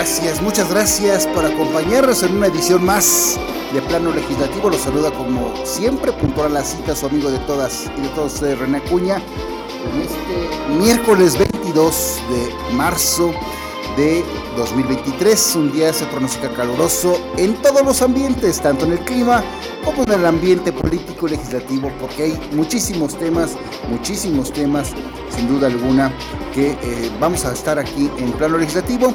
Gracias, muchas gracias por acompañarnos en una edición más de Plano Legislativo. Los saluda como siempre, puntual a la cita, su amigo de todas y de todos ustedes, René Acuña, en este miércoles 22 de marzo de 2023. Un día se pronostica caluroso en todos los ambientes, tanto en el clima como en el ambiente político legislativo, porque hay muchísimos temas, muchísimos temas, sin duda alguna, que eh, vamos a estar aquí en plano legislativo.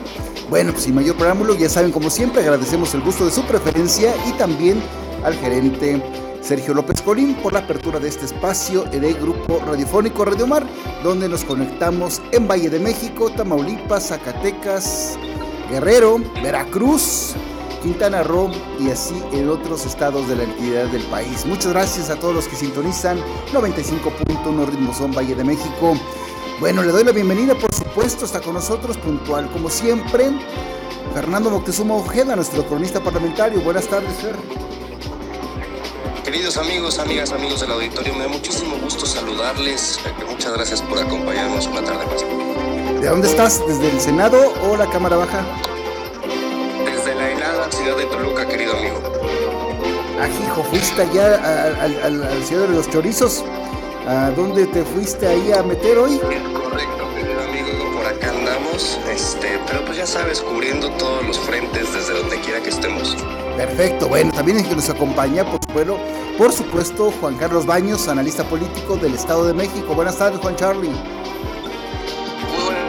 Bueno, pues sin mayor preámbulo, ya saben, como siempre, agradecemos el gusto de su preferencia y también al gerente Sergio López Colín por la apertura de este espacio de Grupo Radiofónico Radio Mar, donde nos conectamos en Valle de México, Tamaulipas, Zacatecas, Guerrero, Veracruz, Quintana Roo y así en otros estados de la entidad del país. Muchas gracias a todos los que sintonizan 95.1 Ritmo Son Valle de México. Bueno, le doy la bienvenida, por supuesto, está con nosotros puntual como siempre. Fernando Moctezuma Ojeda, nuestro cronista parlamentario. Buenas tardes, Fer. Queridos amigos, amigas, amigos del auditorio, me da muchísimo gusto saludarles. Muchas gracias por acompañarnos una tarde más. ¿De dónde estás? ¿Desde el Senado o la Cámara Baja? La ciudad de Toluca, querido amigo. Ajijo, fuiste allá a, la ciudad de los chorizos. ¿A dónde te fuiste ahí a meter hoy? correcto, querido amigo, por acá andamos, este, pero pues ya sabes, cubriendo todos los frentes desde donde quiera que estemos. Perfecto, bueno, también es que nos acompaña, por supuesto, por supuesto, Juan Carlos Baños, analista político del Estado de México. Buenas tardes, Juan Charlie.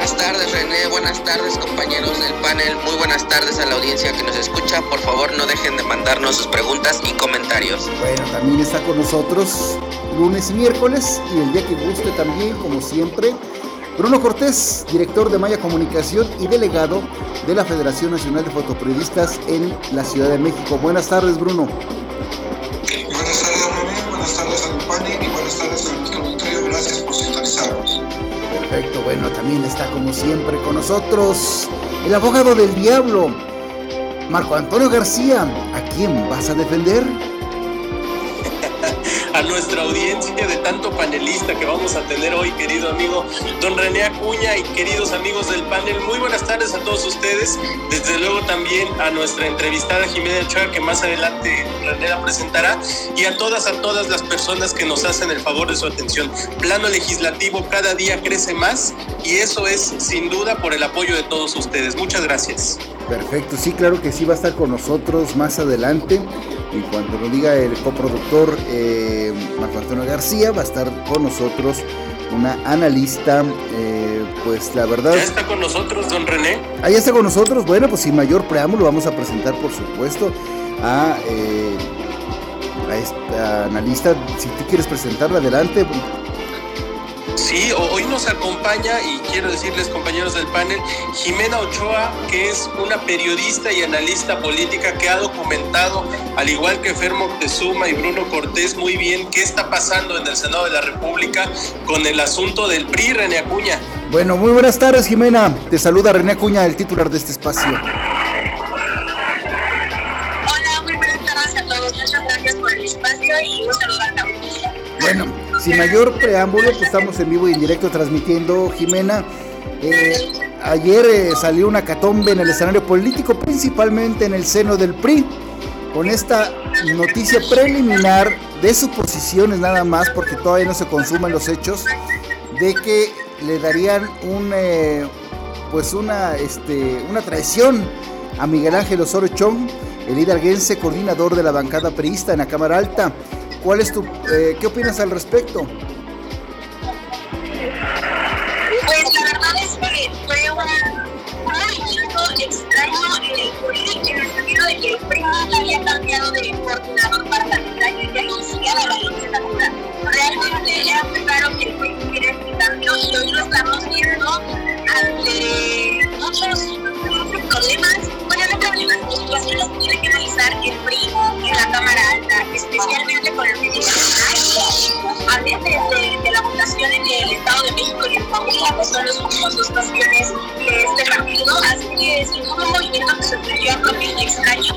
Buenas tardes, René. Buenas tardes, compañeros del panel. Muy buenas tardes a la audiencia que nos escucha. Por favor, no dejen de mandarnos sus preguntas y comentarios. Bueno, también está con nosotros lunes y miércoles y el día que guste también, como siempre, Bruno Cortés, director de Maya Comunicación y delegado de la Federación Nacional de Fotoperiodistas en la Ciudad de México. Buenas tardes, Bruno. Buenas tardes, René. Buenas tardes al panel y buenas tardes a nuestro auditorio. Gracias por sintonizarnos. Perfecto, bueno, también está como siempre con nosotros el abogado del diablo, Marco Antonio García. ¿A quién vas a defender? A nuestra audiencia de tanto panelista que vamos a tener hoy, querido amigo don René Acuña y queridos amigos del panel. Muy buenas tardes a todos ustedes. Desde luego también a nuestra entrevistada Jimena Ochoa, que más adelante René la presentará, y a todas, a todas las personas que nos hacen el favor de su atención. Plano legislativo cada día crece más y eso es sin duda por el apoyo de todos ustedes. Muchas gracias. Perfecto, sí, claro que sí va a estar con nosotros más adelante. Y cuando lo diga el coproductor eh, Marco Antonio García, va a estar con nosotros una analista, eh, pues la verdad... ¿Ya está con nosotros, don René? Ahí está con nosotros. Bueno, pues sin mayor preámbulo vamos a presentar, por supuesto, a, eh, a esta analista. Si tú quieres presentarla, adelante. Sí, hoy nos acompaña, y quiero decirles compañeros del panel, Jimena Ochoa, que es una periodista y analista política que ha documentado, al igual que Fermo Tezuma y Bruno Cortés, muy bien qué está pasando en el Senado de la República con el asunto del PRI, René Acuña. Bueno, muy buenas tardes, Jimena. Te saluda René Acuña, el titular de este espacio. Hola, muy buenas tardes a todos. Muchas gracias por el espacio y un saludo a la audiencia. Bueno, sin mayor preámbulo, pues estamos en vivo y en directo transmitiendo, Jimena. Eh, ayer eh, salió una catombe en el escenario político, principalmente en el seno del PRI, con esta noticia preliminar de suposiciones nada más, porque todavía no se consuman los hechos, de que le darían un, eh, pues una, este, una traición a Miguel Ángel Osorio Chong, el hidalguense coordinador de la bancada priista en la Cámara Alta. ¿Cuál es tu, eh, qué opinas al respecto? Pues la verdad es que fue un movimiento extraño en el en el sentido de que el PRI había cambiado de coordinador parlamentario y ya iniciaba la legislatura. Realmente era muy raro que el PRI tuviera este cambio y hoy lo estamos viendo ante muchos, problemas, bueno, no problemas, situaciones que tienen que analizar el PRI en la Cámara Alta, especialmente con el que antes de, de, la votación en el Estado de México y en Coahuila, que son los últimos dos cuestiones de este partido, así que sin un movimiento que sorprendió a propio y extraño,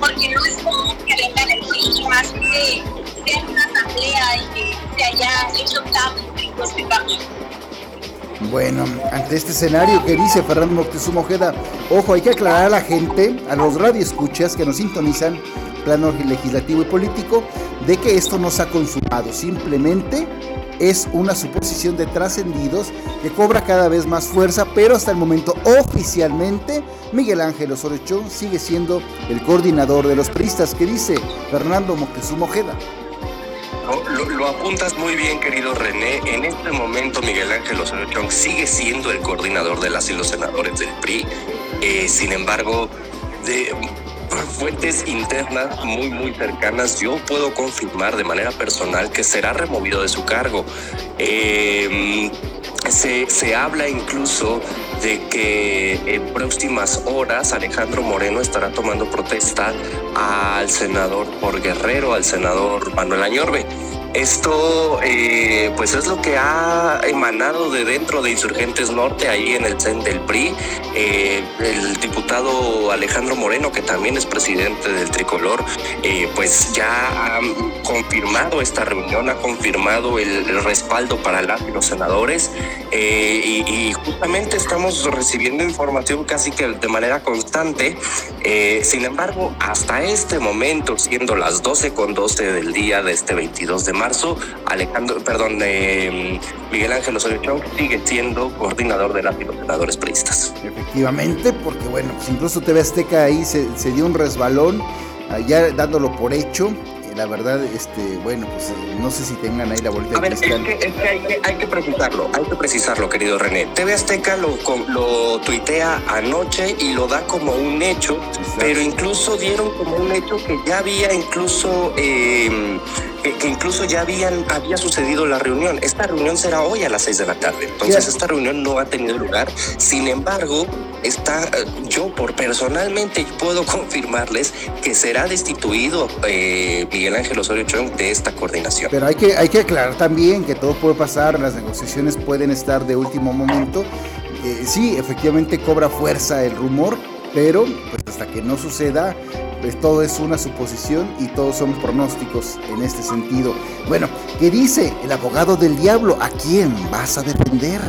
porque no es común que vengan el PRI, más que sea una asamblea y que se haya hecho cambio este cambio. Bueno, ante este escenario que dice Fernando Moctezuma Ojeda, ojo, hay que aclarar a la gente, a los radioescuchas que nos sintonizan, plano legislativo y político, de que esto no se ha consumado, simplemente es una suposición de trascendidos que cobra cada vez más fuerza, pero hasta el momento oficialmente Miguel Ángel Osorio sigue siendo el coordinador de los priistas, que dice Fernando Moctezuma Ojeda. Lo, apuntas muy bien, querido René. En este momento, Miguel Ángel Osorio Chong sigue siendo el coordinador de las y los senadores del PRI. Eh, sin embargo, de fuentes internas muy, muy cercanas, yo puedo confirmar de manera personal que será removido de su cargo. Eh, se, se habla incluso de que en próximas horas Alejandro Moreno estará tomando protesta al senador por Guerrero, al senador Manuel Añorbe. Esto eh, pues es lo que ha emanado de dentro de Insurgentes Norte, ahí en el CEN del PRI. Eh, el diputado Alejandro Moreno, que también es presidente del Tricolor, eh, pues ya ha confirmado esta reunión, ha confirmado el, respaldo para los senadores y, y, justamente estamos recibiendo información casi que de manera constante. sin embargo, hasta este momento, siendo las 12 con 12 del día de este 22 de marzo, Alejandro, perdón, eh, Miguel Ángel Osorio sigue siendo coordinador de las y los senadores priistas. Efectivamente, porque bueno, pues incluso TV Azteca ahí se, se dio un resbalón, ya dándolo por hecho, la verdad, este, bueno, pues no sé si tengan ahí la bolita de cristal. Es que, es que, hay que hay que precisarlo, hay que precisarlo, querido René. TV Azteca lo, lo tuitea anoche y lo da como un hecho, pero incluso dieron como un hecho que ya había incluso eh, que, incluso ya habían, había sucedido la reunión. Esta reunión será hoy a las seis de la tarde. Entonces, esta reunión no ha tenido lugar. Sin embargo, está, eh, yo por personalmente puedo confirmarles que será destituido eh, Miguel Ángel Osorio Chong de esta coordinación. Pero hay que, hay que aclarar también que todo puede pasar, las negociaciones pueden estar de último momento. Eh, sí, efectivamente cobra fuerza el rumor, pero pues hasta que no suceda, pues todo es una suposición y todos son pronósticos en este sentido. Bueno, ¿qué dice el abogado del diablo? ¿A quién vas a defender?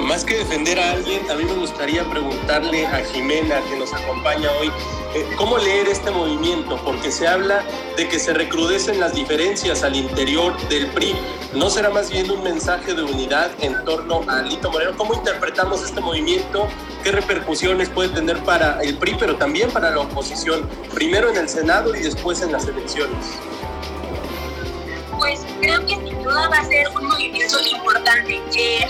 Más que defender a alguien, a mí me gustaría preguntarle a Jimena, que nos acompaña hoy, eh, ¿cómo leer este movimiento? Porque se habla de que se recrudecen las diferencias al interior del PRI. ¿No será más bien un mensaje de unidad en torno a Lito Moreno? ¿Cómo interpretamos este movimiento? ¿Qué repercusiones puede tener para el PRI, pero también para la oposición? Primero en el Senado y después en las elecciones pues creo que sin duda va a ser un movimiento importante.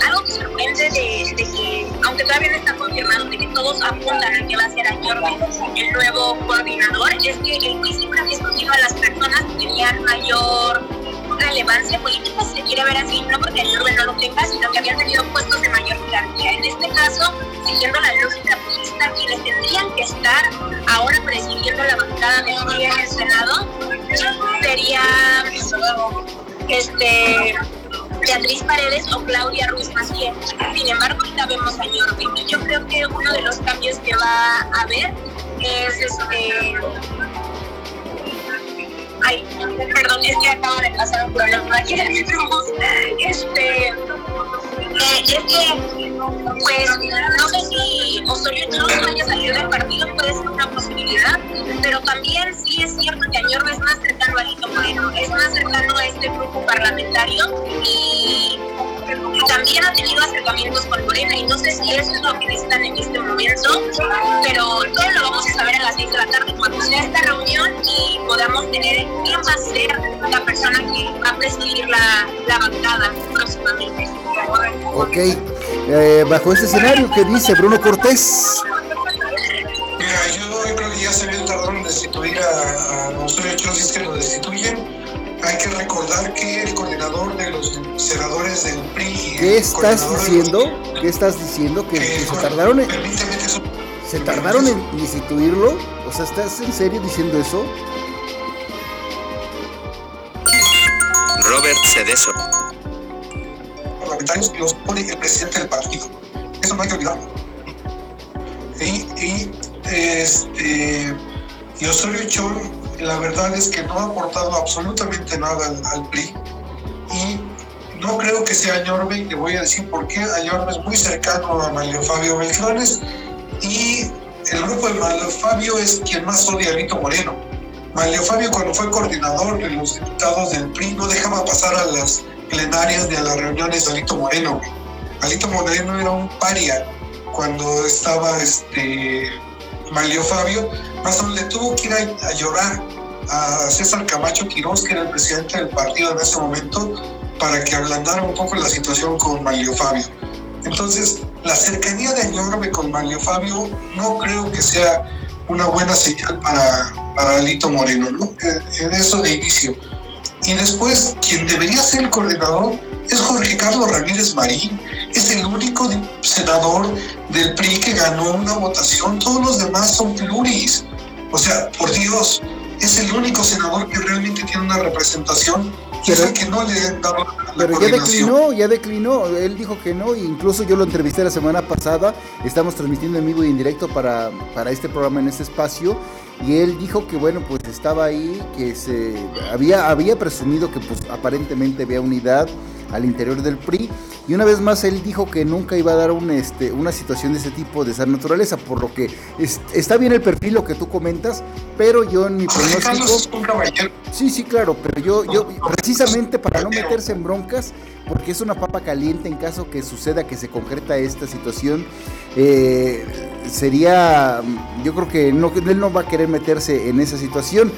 Algo que sorprende de, que, aunque todavía no está confirmado, de que todos apuntan a que va a ser Añorbe el nuevo coordinador, es que el PRI siempre había escogido a las personas que tenían mayor relevancia política, quiere ver así, no porque Añorbe no lo tenga, sino que habían tenido puestos de mayor jerarquía. En este caso, siguiendo la lógica política, quienes tendrían que estar ahora presidiendo la bancada del PRI en el Senado sería este Beatriz Paredes o Claudia Ruiz Maciel. Sin embargo, ahorita vemos a Yorbe y yo creo que uno de los cambios que va a haber es este Ay, perdón, es que acaba de pasar un problema aquí Este, eh, es que, pues, no sé si Osorio no vaya a salir del partido, puede ser una posibilidad, pero también sí es cierto que Añorbe es más cercano a Lito Moreno, es más cercano a este grupo parlamentario y también ha tenido acercamientos con Morena y no sé si eso es lo que necesitan en este momento, pero todo lo vamos a saber a las 6 de la tarde cuando sea esta reunión y podamos tener quién va a ser la persona que va a presidir la, la bancada próximamente. Ok, eh, bajo este escenario, ¿qué dice Bruno Cortés? Mira, yo creo que ya se ve tardar en destituir a, a los hechos, si es que lo destituyen hay que recordar que el coordinador de los senadores del PRI. ¿Qué estás diciendo? ¿Qué estás diciendo? Que, se tardaron en. ¿Se tardaron en instituirlo? O sea, ¿estás en serio diciendo eso? Robert Cedeso. Parlamentarios los pone el presidente del partido. Eso no hay que olvidarlo. Y, y este, y Osorio Chong, la verdad es que no ha aportado absolutamente nada al, al PRI. Y no creo que sea Añorbe, que voy a decir por qué. Añorbe es muy cercano a Mario Fabio Beltrones y el grupo de Mario Fabio es quien más odia a Lito Moreno. Mario Fabio cuando fue coordinador de los diputados del PRI no dejaba pasar a las plenarias a las reuniones de Alito Moreno. Alito Moreno era un paria cuando estaba este Mario Fabio, más le tuvo que ir a, llorar a César Camacho Quirós, que era el presidente del partido en ese momento, para que ablandara un poco la situación con Mario Fabio. Entonces, la cercanía de Añorbe con Mario Fabio no creo que sea una buena señal para, para Alito Moreno, ¿no? En, en eso de inicio. Y después, quien debería ser el coordinador es Jorge Carlos Ramírez Marín. Es el único senador del PRI que ganó una votación. Todos los demás son pluris. O sea, por Dios, es el único senador que realmente tiene una representación y es Pero- el que no le han dado la Pero ya declinó, ya declinó. Él dijo que no, e incluso yo lo entrevisté la semana pasada. Estamos transmitiendo en vivo y en directo para, para este programa en este espacio. Y él dijo que bueno, pues estaba ahí, que se había, había presumido que pues aparentemente había unidad al interior del PRI. Y una vez más él dijo que nunca iba a dar un, este, una situación de ese tipo, de esa naturaleza, por lo que es- está bien el perfil, lo que tú comentas, pero yo en mi Carlos pronóstico... Sí, sí, claro, pero yo, yo precisamente para no meterse en broncas, porque es una papa caliente en caso que suceda que se concreta esta situación, eh, sería, yo creo que él no va a querer meterse en esa situación.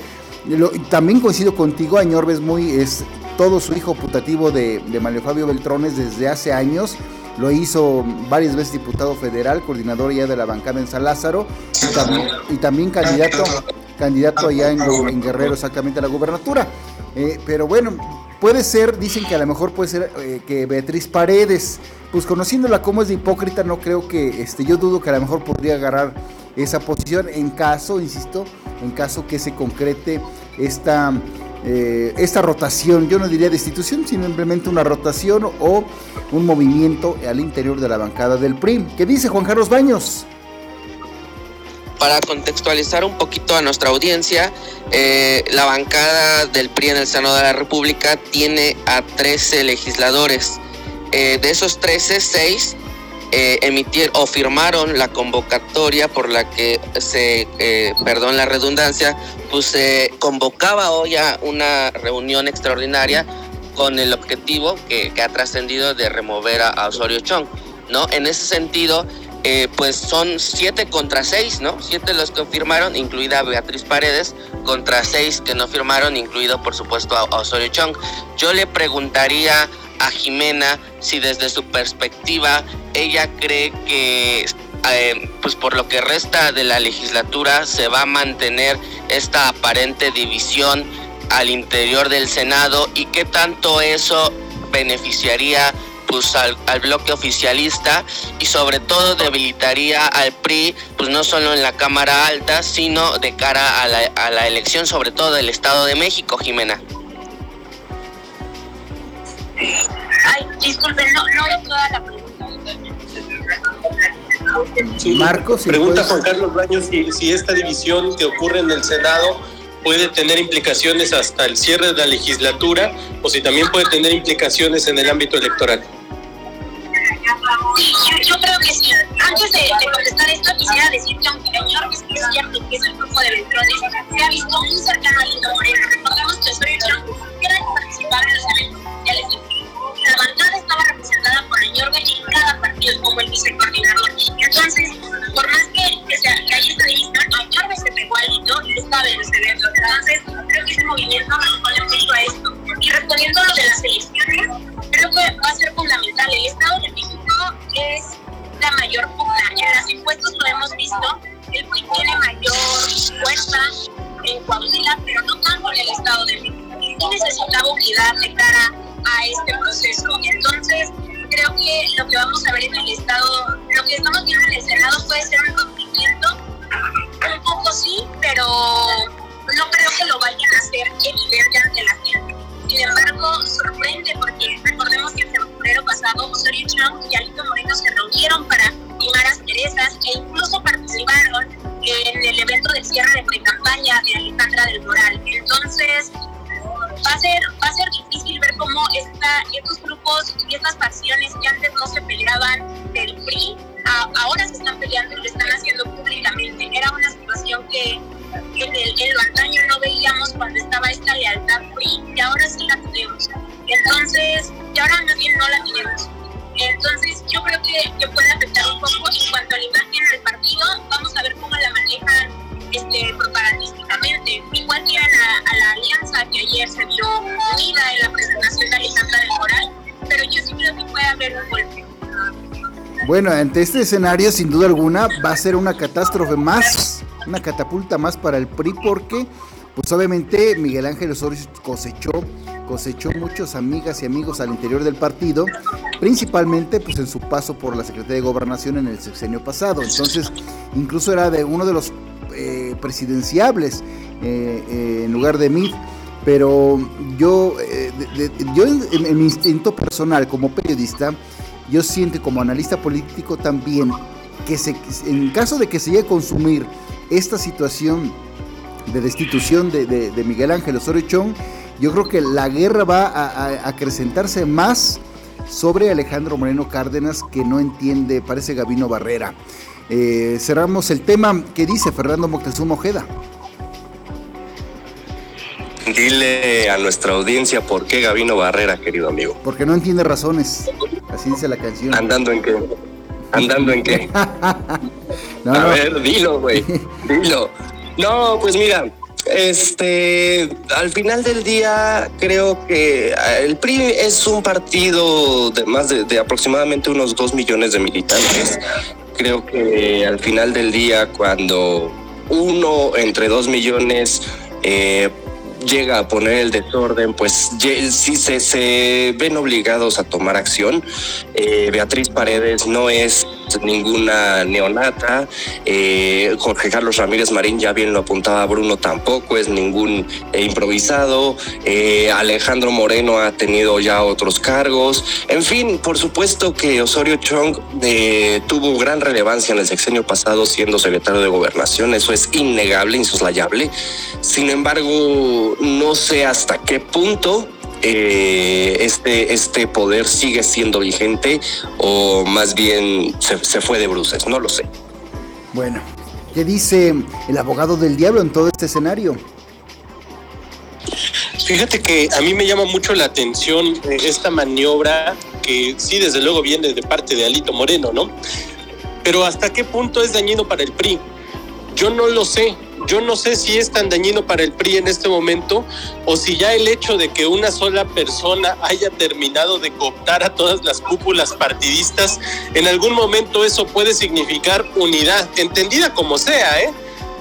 También coincido contigo, Añorbe es muy, es todo su hijo putativo de, de Mario Fabio Beltrones desde hace años. Lo hizo varias veces diputado federal, coordinador ya de la bancada en San Lázaro, y también, candidato, candidato allá en, en Guerrero exactamente a la gubernatura. Eh, pero bueno, puede ser, dicen que a lo mejor puede ser eh, que Beatriz Paredes, pues conociéndola como es de hipócrita, no creo que, este, yo dudo que a lo mejor podría agarrar esa posición en caso, insisto, en caso que se concrete esta, eh, esta rotación, yo no diría destitución, sino simplemente una rotación o un movimiento al interior de la bancada del PRI. ¿Qué dice Juan Carlos Baños? Para contextualizar un poquito a nuestra audiencia, eh, la bancada del PRI en el Senado de la República tiene a 13 legisladores. Eh, de esos 13, 6 eh, emitir o firmaron la convocatoria por la que se, eh, perdón la redundancia, pues se convocaba hoy a una reunión extraordinaria con el objetivo que, que ha trascendido de remover a, a Osorio Chong, ¿no? En ese sentido, eh, pues son siete contra seis, ¿no? Siete los que firmaron, incluida Beatriz Paredes, contra seis que no firmaron, incluido por supuesto a, Osorio Chong. Yo le preguntaría a Jimena si desde su perspectiva ella cree que eh, pues por lo que resta de la legislatura se va a mantener esta aparente división al interior del Senado y qué tanto eso beneficiaría pues al, al, bloque oficialista y sobre todo debilitaría al PRI pues no solo en la Cámara Alta sino de cara a la, a la elección sobre todo del Estado de México Jimena Ay, disculpen, no, no oí toda la pregunta. Sí. Marcos, si Pregunta puedes- Juan Carlos Baños si, si esta división que ocurre en el Senado puede tener implicaciones hasta el cierre de la legislatura o si también puede tener implicaciones en el ámbito electoral. Yo, creo que sí. Antes de, contestar esto, quisiera decir que aunque señor es cierto que es el grupo de electrones, se ha visto muy cercano a Lito Moreno. Recordemos que Osorio Chong era el participar en los eventos PRI. La bancada estaba representada por el Yorga y cada partido como el vicecoordinador. Entonces, por más que, que, sea, que haya esta división, Yorga se pegó a Lito y estaba en los eventos. Entonces, creo que ese movimiento responde mucho a esto. Y respondiendo a lo de las elecciones, creo que va a ser fundamental. El Estado de México es la mayor pugna. En las encuestas lo hemos visto, el PRI tiene mayor fuerza en Coahuila, pero no tanto en el Estado de México. Y necesitaba unidad de cara a este proceso. Entonces, creo que lo que vamos a ver en el Estado, lo que estamos viendo en el Senado puede ser un movimiento. Un poco sí, pero no creo que lo vayan a hacer evidente ante la gente. Sin embargo, sorprende porque recordemos que el febrero pasado Osorio Chong y Alito Moreno se reunieron para limar asperezas e incluso participaron en el evento de cierre de pre-campaña de Alejandra del Moral. Entonces, va a ser, va a ser difícil ver cómo esta, estos grupos y estas facciones que antes no se peleaban del PRI, ahora se están peleando y lo están haciendo públicamente. Era una situación que en el, en antaño no veíamos cuando estaba esta lealtad PRI y ahora sí la tenemos. Entonces, y ahora más bien no la tenemos. Entonces, yo creo que, que puede afectar un poco en cuanto a la imagen del partido. Vamos a ver cómo la manejan este, propagandísticamente. Igual que a la, a la alianza que ayer se vio unida en la presentación de Alejandra del Moral, pero yo sí creo que puede haber un golpe. Bueno, ante este escenario, sin duda alguna, va a ser una catástrofe más, una catapulta más para el PRI, porque, pues obviamente, Miguel Ángel Osorio cosechó, cosechó muchas amigas y amigos al interior del partido, principalmente, pues en su paso por la Secretaría de Gobernación en el sexenio pasado. Entonces, incluso era de uno de los eh, presidenciables eh, eh, en lugar de mí. Pero yo, yo en, mi instinto personal como periodista, yo siento como analista político también que se, en caso de que se llegue a consumir esta situación de destitución de, Miguel Ángel Osorio Chong, yo creo que la guerra va a, acrecentarse más sobre Alejandro Moreno Cárdenas, que no entiende, parece Gabino Barrera. Eh, cerramos el tema que dice Fernando Moctezuma Ojeda. Dile a nuestra audiencia por qué Gabino Barrera, querido amigo. Porque no entiende razones. Así dice la canción. ¿Andando en qué? ¿Andando en qué? a ver, dilo, güey. Dilo. No, pues mira, este, al final del día, creo que el PRI es un partido de más de, de aproximadamente unos dos millones de militantes creo que al final del día, cuando uno entre dos millones eh, llega a poner el desorden, pues sí se, se ven obligados a tomar acción. Eh, Beatriz Paredes no es ninguna neonata. Eh, Jorge Carlos Ramírez Marín, ya bien lo apuntaba Bruno, tampoco es ningún eh, improvisado. Eh, Alejandro Moreno ha tenido ya otros cargos. En fin, por supuesto que Osorio Chong tuvo gran relevancia en el sexenio pasado siendo secretario de gobernación. Eso es innegable, insoslayable. Sin embargo, no sé hasta qué punto eh, este, este poder sigue siendo vigente o más bien se, fue de bruces, no lo sé. Bueno, ¿qué dice el abogado del diablo en todo este escenario? Fíjate que a mí me llama mucho la atención eh, esta maniobra que sí, desde luego viene de parte de Alito Moreno, ¿no? Pero hasta qué punto es dañino para el PRI. Yo no lo sé. Yo no sé si es tan dañino para el PRI en este momento o si ya el hecho de que una sola persona haya terminado de cooptar a todas las cúpulas partidistas, en algún momento eso puede significar unidad, entendida como sea, ¿eh?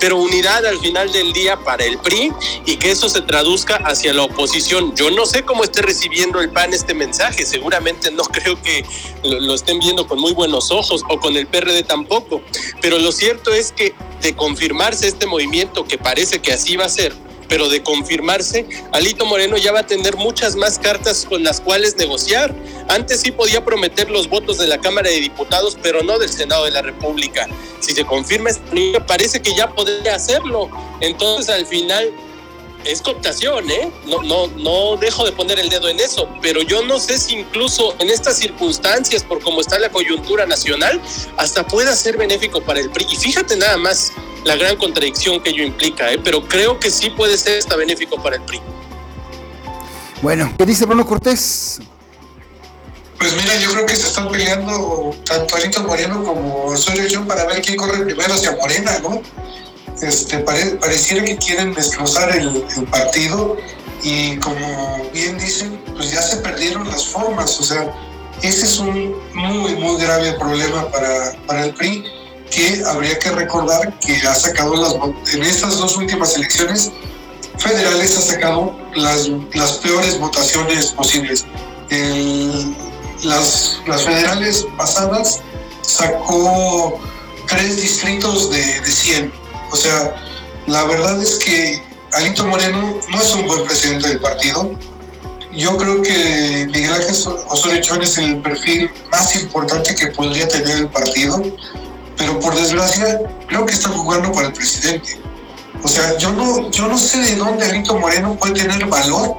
Pero unidad al final del día para el PRI y que eso se traduzca hacia la oposición. Yo no sé cómo esté recibiendo el PAN este mensaje, seguramente no creo que lo, estén viendo con muy buenos ojos o con el PRD tampoco, pero lo cierto es que de confirmarse este movimiento, que parece que así va a ser, pero de confirmarse, Alito Moreno ya va a tener muchas más cartas con las cuales negociar. Antes sí podía prometer los votos de la Cámara de Diputados, pero no del Senado de la República. Si se confirma esta parece que ya podría hacerlo. Entonces, al final, es cooptación, ¿eh? No, no, no dejo de poner el dedo en eso, pero yo no sé si incluso en estas circunstancias, por cómo está la coyuntura nacional, hasta pueda ser benéfico para el PRI. Y fíjate nada más la gran contradicción que ello implica, ¿eh? pero creo que sí puede ser hasta benéfico para el PRI. Bueno, ¿qué dice Bruno Cortés? Pues mira, yo creo que se están peleando tanto Alito Moreno como Osorio para ver quién corre primero hacia Morena, ¿no? este, pareciera que quieren desglosar el, partido y como bien dicen, pues ya se perdieron las formas, o sea, ese es un muy, muy grave problema para, para el PRI, que habría que recordar que ha sacado las, en estas dos últimas elecciones federales, ha sacado las, las peores votaciones posibles. las, las federales pasadas sacó tres distritos de, de 100. O sea, la verdad es que Alito Moreno no es un buen presidente del partido. Yo creo que Miguel Ángel Osorio Chón es el perfil más importante que podría tener el partido, pero por desgracia creo que está jugando para el presidente. O sea, yo no, yo no sé de dónde Alito Moreno puede tener valor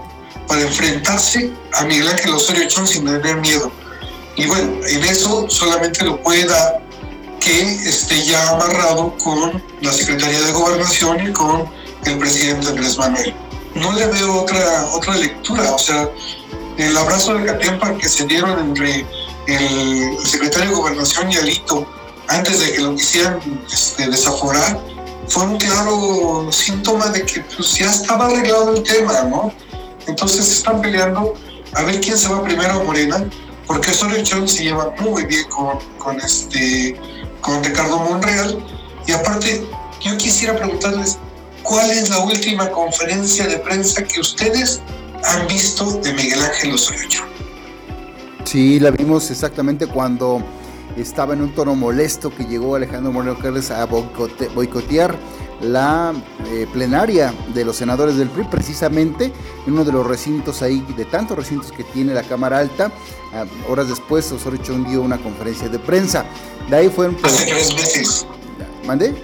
para enfrentarse a Miguel Ángel Osorio Chón sin tener miedo. Y bueno, en eso solamente lo puede dar que esté ya amarrado con la Secretaría de Gobernación y con el presidente Andrés Manuel. No le veo otra, otra lectura, o sea, el abrazo de Catempa que se dieron entre el secretario de Gobernación y Alito antes de que lo quisieran este, desaforar, fue un claro síntoma de que pues, ya estaba arreglado el tema, ¿no? Entonces están peleando a ver quién se va primero a Morena, porque Osorio Chong se lleva muy bien con, con, este, con Ricardo Monreal. Y aparte, yo quisiera preguntarles, ¿cuál es la última conferencia de prensa que ustedes han visto de Miguel Ángel Osorio Chong? Sí, la vimos exactamente cuando estaba en un tono molesto que llegó Alejandro Moreno Cárdenas a boicotear la eh, plenaria de los senadores del PRI, precisamente en uno de los recintos ahí, de tantos recintos que tiene la Cámara Alta. Ah, horas después, Osorio Chong dio una conferencia de prensa. De ahí fue un... Hace tres meses. ¿Mandé?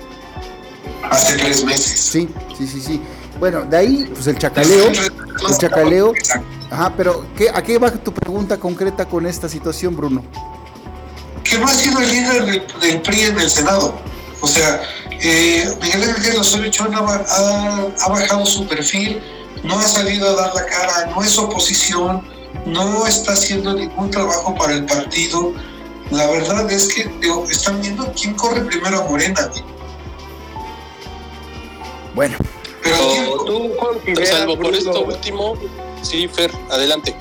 Hace tres meses. Sí, sí, sí, sí. Bueno, de ahí, pues el chacaleo, el chacaleo. Ajá, pero ¿qué, ¿a qué va tu pregunta concreta con esta situación, Bruno? Que no ha sido el líder del, del PRI en el Senado. O sea, eh, Miguel Ángel Osorio Chón ha, ha, ha, bajado su perfil, no ha salido a dar la cara, no es oposición, no está haciendo ningún trabajo para el partido. La verdad es que digo, están viendo quién corre primero a Morena. Bueno. Pero tú, salvo por esto último, sí, Fer, adelante.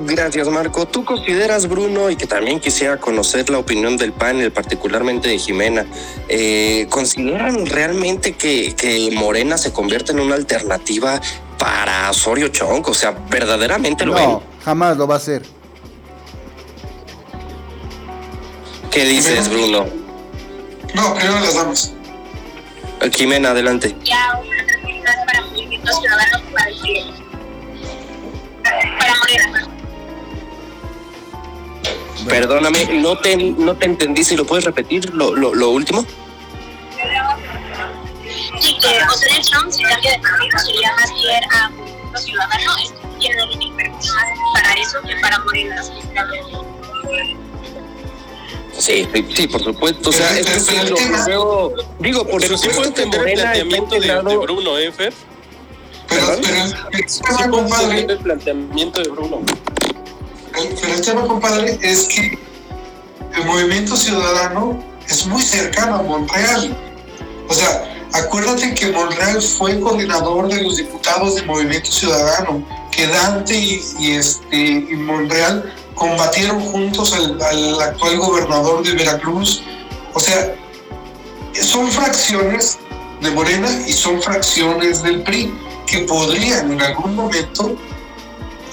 Gracias, Marco. ¿Tú consideras, Bruno, y que también quisiera conocer la opinión del panel, particularmente de Jimena, eh, ¿consideran realmente que, que, Morena se convierte en una alternativa para Osorio Chong? O sea, ¿verdaderamente lo no, ven? jamás lo va a hacer. ¿Qué dices, Bruno? No, primero las damos. Jimena, adelante. Ya una para movimientos ciudadanos para el para Morena. Perdóname, no te, no te entendí. Si lo puedes repetir, lo, lo, lo último. Sí, que se cambia de partido, sería más bien a Movimiento Ciudadano. Esto tiene más para eso que para Morena. Sí, sí, por supuesto. O sea, es que sí, lo veo. Digo, por pero supuesto sí puedo entender el planteamiento de, de, Bruno, ¿eh, Fer? Pero, pero, sí el planteamiento de Bruno. Pero el tema, compadre, es que el movimiento ciudadano es muy cercano a Montreal. O sea, acuérdate que Montreal fue coordinador de los diputados del movimiento ciudadano, que Dante y, y este, y Montreal combatieron juntos al, actual gobernador de Veracruz. O sea, son fracciones de Morena y son fracciones del PRI que podrían en algún momento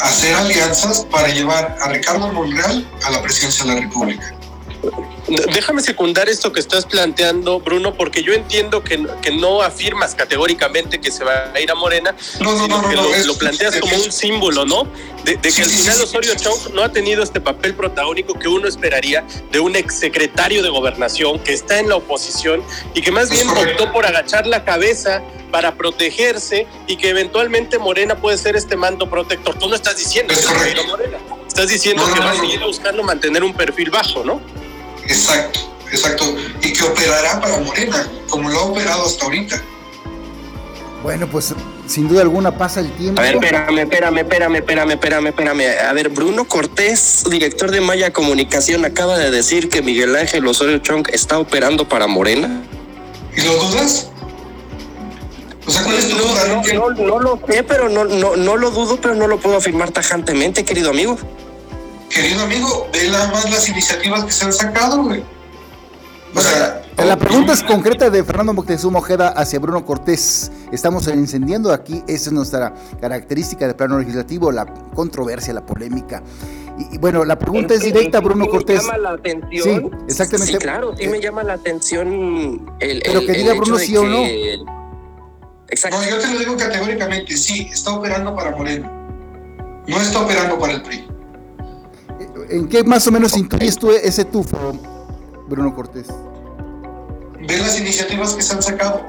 hacer alianzas para llevar a Ricardo Monreal a la presidencia de la República. Déjame secundar esto que estás planteando, Bruno, porque yo entiendo que, que no afirmas categóricamente que se va a ir a Morena, no, no, sino no, que lo, es, lo, planteas como un símbolo, ¿no? De, de que sí, al final sí, Osorio Chong no ha tenido este papel protagónico que uno esperaría de un exsecretario de gobernación que está en la oposición y que más bien optó por agachar la cabeza para protegerse y que eventualmente Morena puede ser este mando protector. Tú no estás diciendo que va a ir a Morena, estás diciendo que va a seguir buscando mantener un perfil bajo, ¿no? Exacto, exacto. Y que operará para Morena, como lo ha operado hasta ahorita. Bueno, pues sin duda alguna pasa el tiempo. A ver, espérame, espérame, espérame, espérame, espérame, espérame. A ver, Bruno Cortés, director de Maya Comunicación, acaba de decir que Miguel Ángel Osorio Chong está operando para Morena. ¿Y lo dudas? O sea, ¿cuál es tu duda? No, no, no lo sé, pero no, no, no lo dudo, pero no lo puedo afirmar tajantemente, querido amigo. Querido amigo, ve nada más las iniciativas que se han sacado, güey. O sea, La pregunta es concreta de Fernando Moctezuma Ojeda hacia Bruno Cortés. Estamos incendiando aquí, esa es nuestra característica de plano legislativo, la controversia, la polémica. Y, bueno, la pregunta es directa, Bruno Cortés. Me llama la atención. Sí, exactamente. Sí, claro, sí me Eh, llama la atención el. Pero el- que el diga Bruno sí o no. que- Exacto. No, yo te lo digo categóricamente, sí, está operando para Moreno. No está operando para el PRI. ¿En qué más o menos intuyes tú ese tufo, Bruno Cortés? Ve las iniciativas que se han sacado.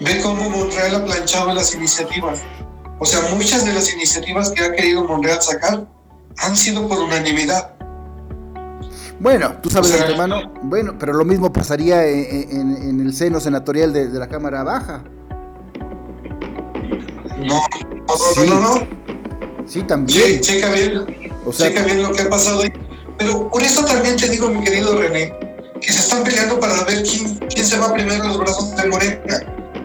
Ve cómo Monreal ha planchado las iniciativas. O sea, muchas de las iniciativas que ha querido Monreal sacar han sido por unanimidad. Bueno, tú sabes O de sea- antemano, bueno, pero lo mismo pasaría en, en- en el seno senatorial de, de la Cámara Baja. No, no, Sí. no, no. Sí, también. checa bien, O sea, checa bien lo que ha pasado ahí. Pero por eso también te digo, mi querido René, que se están peleando para ver quién, quién se va primero en los brazos de Morena.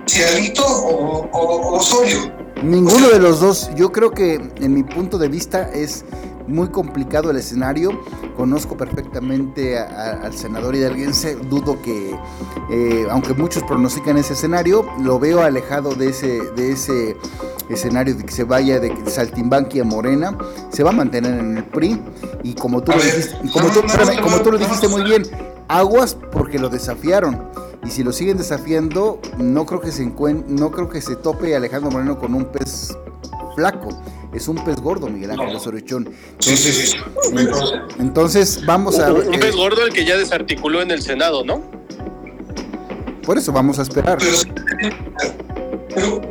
Si Alito o, o- o Osorio. ninguno de los dos, yo creo que en mi punto de vista es muy complicado el escenario. Conozco perfectamente a- a- al senador hidalguense, dudo que, eh, aunque muchos pronostican ese escenario, lo veo alejado de ese, de ese escenario de que se vaya de Saltimbanqui a Morena, se va a mantener en el PRI y como tú A lo ver, dijiste, y como no, tú, no, espérame, no, como tú lo no, dijiste no, muy bien, aguas porque lo desafiaron. Y si lo siguen desafiando, no creo que se no creo que se tope Alejandro Moreno con un pez flaco. Es un pez gordo, Miguel Ángel No. Osorio. Sí, sí, sí. Entonces, vamos a Un pez gordo el que ya desarticuló en el Senado, ¿no? por eso vamos a esperar. Pero,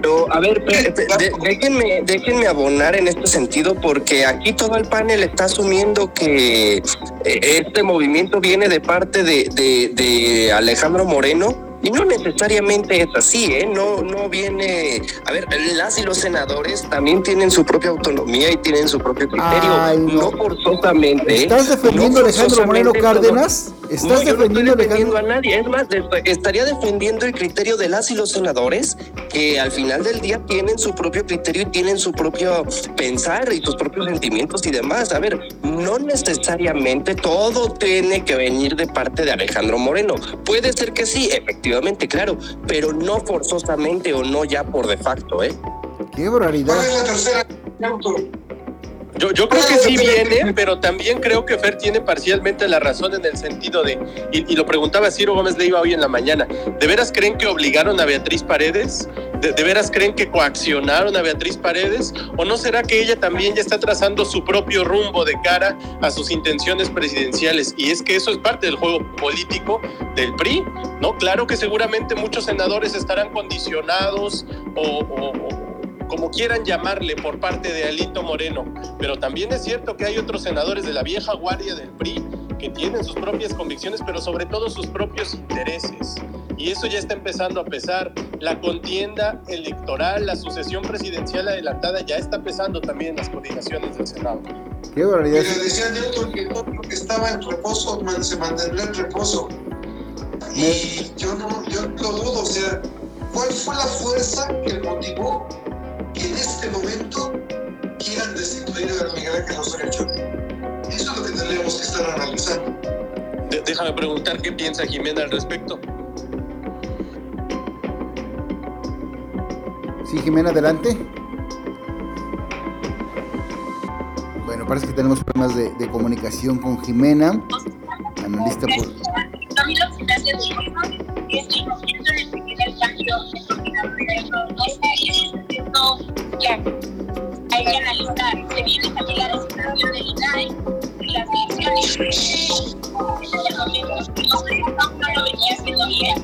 pero a ver, de- déjenme, déjenme abonar en este sentido porque aquí todo el panel está asumiendo que eh, este movimiento viene de parte de, de- de Alejandro Moreno. Y no necesariamente es así, ¿eh? No, no viene... A ver, las y los senadores también tienen su propia autonomía y tienen su propio criterio. Ay, no. no. forzosamente... ¿Estás defendiendo No a Alejandro Moreno Cárdenas? ¿Estás no, yo no estoy defendiendo a defendiendo nadie. Es más, estaría defendiendo el criterio de las y los senadores que al final del día tienen su propio criterio y tienen su propio pensar y sus propios sentimientos y demás. A ver, no necesariamente todo tiene que venir de parte de Alejandro Moreno. Puede ser que sí, efectivamente, claro, pero no forzosamente o no ya por de facto, ¿eh? Qué barbaridad. ¿cuál es la tercera auto? Yo, yo creo que sí viene, pero también creo que Fer tiene parcialmente la razón en el sentido de, y, y lo preguntaba Ciro Gómez Leiva hoy en la mañana, ¿de veras creen que obligaron a Beatriz Paredes? ¿De, de veras creen que coaccionaron a Beatriz Paredes? ¿O no será que ella también ya está trazando su propio rumbo de cara a sus intenciones presidenciales? Y es que eso es parte del juego político del PRI, ¿no? Claro que seguramente muchos senadores estarán condicionados o- o- o como quieran llamarle por parte de Alito Moreno, pero también es cierto que hay otros senadores de la vieja guardia del PRI que tienen sus propias convicciones, pero sobre todo sus propios intereses. Y eso ya está empezando a pesar. La contienda electoral, la sucesión presidencial adelantada ya está pesando también en las coordinaciones del Senado. Qué barbaridad. Mira, decía Newton que todo lo que estaba en reposo man- se mantendrá en reposo. Y yo no, yo no lo dudo, o sea, ¿cuál fue la fuerza que motivó que en este momento quieran destituir a Miguel Ángel Osorio Chong? Eso es lo que tendríamos que estar analizando. De- déjame preguntar qué piensa Jimena al respecto. Sí, Jimena, adelante. Bueno, parece que tenemos problemas de, de comunicación con Jimena, analista por... A cambio no hay que analizar. Se viene también la designación del INAI y las elecciones. En el momento, no lo venía haciendo bien.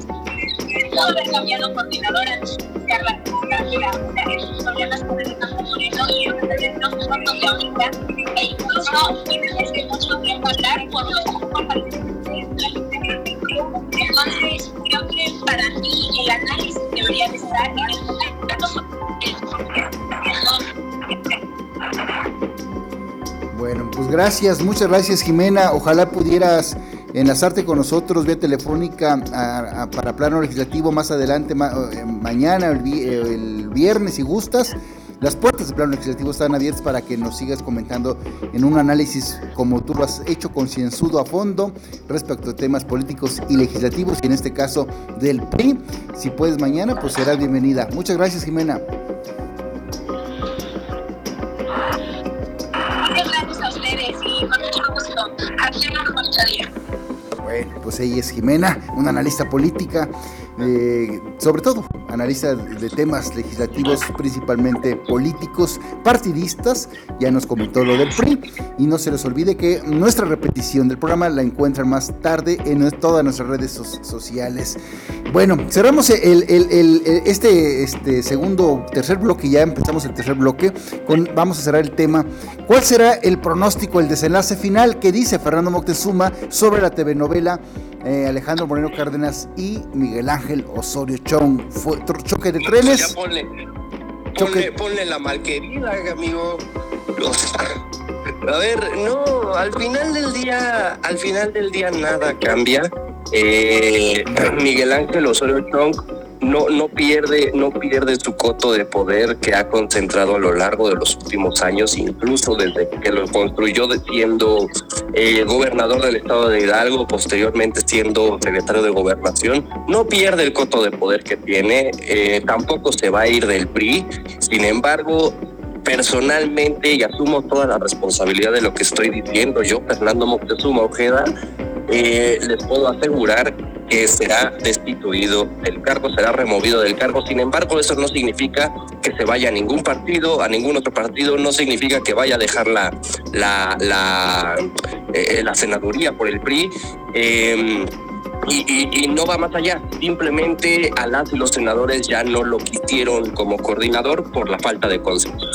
Pudo haber cambiado coordinador antes de iniciar la legislatura. O sea, esos problemas con el campo moreno y el son de ahorita. E incluso que mucho tiempo hablar por los entonces, creo que para mí el análisis debería de estar en el momento Bueno, pues gracias, muchas gracias Jimena. Ojalá pudieras enlazarte con nosotros vía telefónica para plano legislativo más adelante, eh, mañana, eh, el viernes, si gustas. Las puertas del plano legislativo están abiertas para que nos sigas comentando en un análisis como tú lo has hecho concienzudo a fondo respecto a temas políticos y legislativos y en este caso del PRI. Si puedes mañana, pues serás bienvenida. Muchas gracias Jimena. Bueno, pues ella es Jimena, una analista política eh, sobre todo analista de temas legislativos, principalmente políticos, partidistas. Ya nos comentó lo del PRI. Y no se les olvide que nuestra repetición del programa la encuentran más tarde en todas nuestras redes sociales. Bueno, cerramos el, este, este segundo, tercer bloque, ya empezamos el tercer bloque. Vamos a cerrar el tema. ¿Cuál será el pronóstico, el desenlace final que dice Fernando Moctezuma sobre la TV novela? Eh, Alejandro Moreno Cárdenas y Miguel Ángel Osorio Chong. Fue choque de trenes. Ya ponle, ponle, la malquerida, amigo. a ver, no, al final del día, al final del día nada cambia. Eh, Miguel Ángel Osorio Chong no, no, pierde, no pierde su coto de poder que ha concentrado a lo largo de los últimos años, incluso desde que lo construyó siendo eh, gobernador del estado de Hidalgo, posteriormente siendo secretario de gobernación, no pierde el coto de poder que tiene, eh, tampoco se va a ir del PRI, sin embargo, personalmente, y asumo toda la responsabilidad de lo que estoy diciendo, yo, Fernando Moctezuma Ojeda, eh, les puedo asegurar que será destituido del cargo, será removido del cargo. Sin embargo, eso no significa que se vaya a ningún partido, a ningún otro partido, no significa que vaya a dejar la, la, la, eh, senaduría por el PRI. Em, y, y, no va más allá, simplemente a las y los senadores ya no lo quisieron como coordinador por la falta de consenso.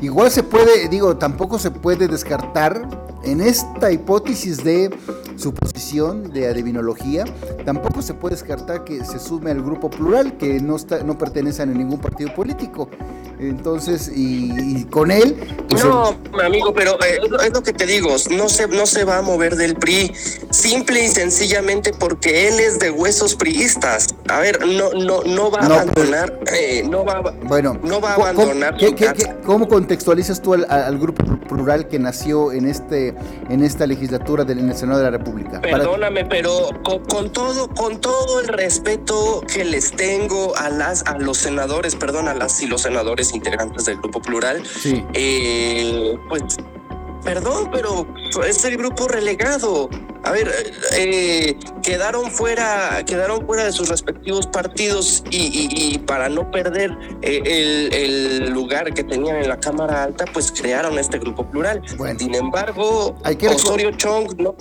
Igual se puede, digo, tampoco se puede descartar en esta hipótesis de su posición de adivinología, tampoco se puede descartar que se sume al grupo plural, que no, está, no pertenecen a ningún partido político. Entonces, y, con él... Pues no, amigo, pero eh, es lo que te digo, no se, no se va a mover del PRI, simple y sencillamente porque él es de huesos priistas. A ver, no, no, no va a abandonar, eh, no va, bueno, no va a abandonar. ¿cómo, contextualizas tú al, grupo plural que nació en este, en esta legislatura del en el Senado de la República? Perdóname, pero con, todo, con todo el respeto que les tengo a las, a los senadores, perdón, a las y los senadores integrantes del grupo plural, eh, pues perdón, pero es el grupo relegado. A ver, eh, quedaron fuera, quedaron fuera de sus respectivos partidos y, para no perder eh, el, lugar que tenían en la Cámara Alta, pues crearon este grupo plural. Sin embargo, Osorio Chong no,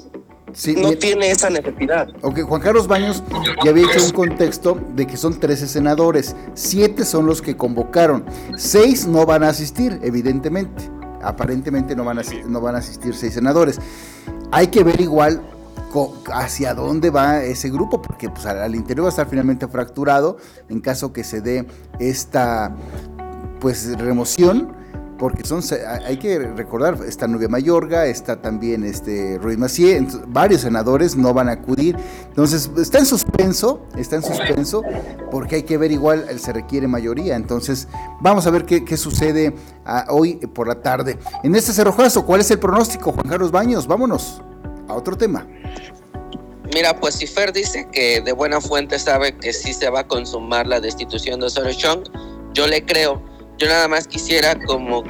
no tiene esa necesidad. Ok, Juan Carlos Baños ya había hecho un contexto de que son 13 senadores, 7 son los que convocaron, 6 no van a asistir, evidentemente. Aparentemente no van a, no van a asistir 6 senadores. Hay que ver igual hacia dónde va ese grupo, porque pues, al interior va a estar finalmente fracturado en caso que se dé esta pues remoción porque son hay que recordar está Nubia Mayorga está también este Ruiz Macié varios senadores no van a acudir. Entonces está en suspenso está en suspenso porque hay que ver igual se requiere mayoría. Entonces vamos a ver qué, sucede hoy por la tarde. En este cerrojazo cuál es el pronóstico Juan Carlos Baños vámonos a otro tema. Mira, pues si Fer dice que de buena fuente sabe que sí se va a consumar la destitución de Osorio Chong, yo le creo yo nada más quisiera como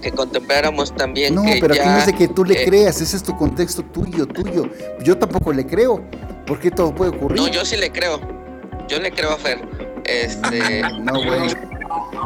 que contempláramos también no, pero aquí no es de que tú le eh, creas, ese es tu contexto tuyo, tuyo. Yo tampoco le creo, porque todo puede ocurrir. No, yo sí le creo. Yo le creo a Fer. Este. no, güey.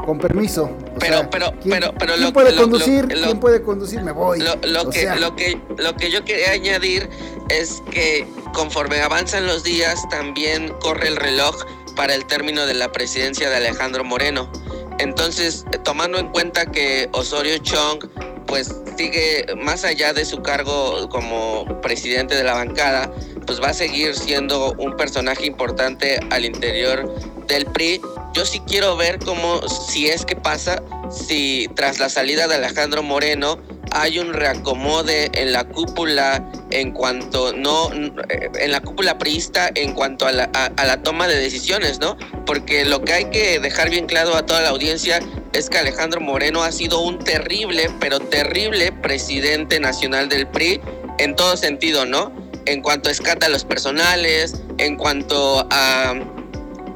Con permiso. pero, pero, pero, pero, ¿quién puede conducir? ¿Quién puede conducir? Me voy. Lo, que, lo, que, lo que yo quería añadir es que conforme avanzan los días, también corre el reloj para el término de la presidencia de Alejandro Moreno. Entonces, tomando en cuenta que Osorio Chong pues sigue más allá de su cargo como presidente de la bancada, pues va a seguir siendo un personaje importante al interior del PRI. Yo sí quiero ver cómo, si es que pasa, si tras la salida de Alejandro Moreno hay un reacomode en la cúpula en cuanto no en la cúpula priista en cuanto a la, a, la toma de decisiones, ¿no? Porque lo que hay que dejar bien claro a toda la audiencia es que Alejandro Moreno ha sido un terrible, pero terrible presidente nacional del PRI en todo sentido, ¿no? En cuanto a escándalos personales, en cuanto a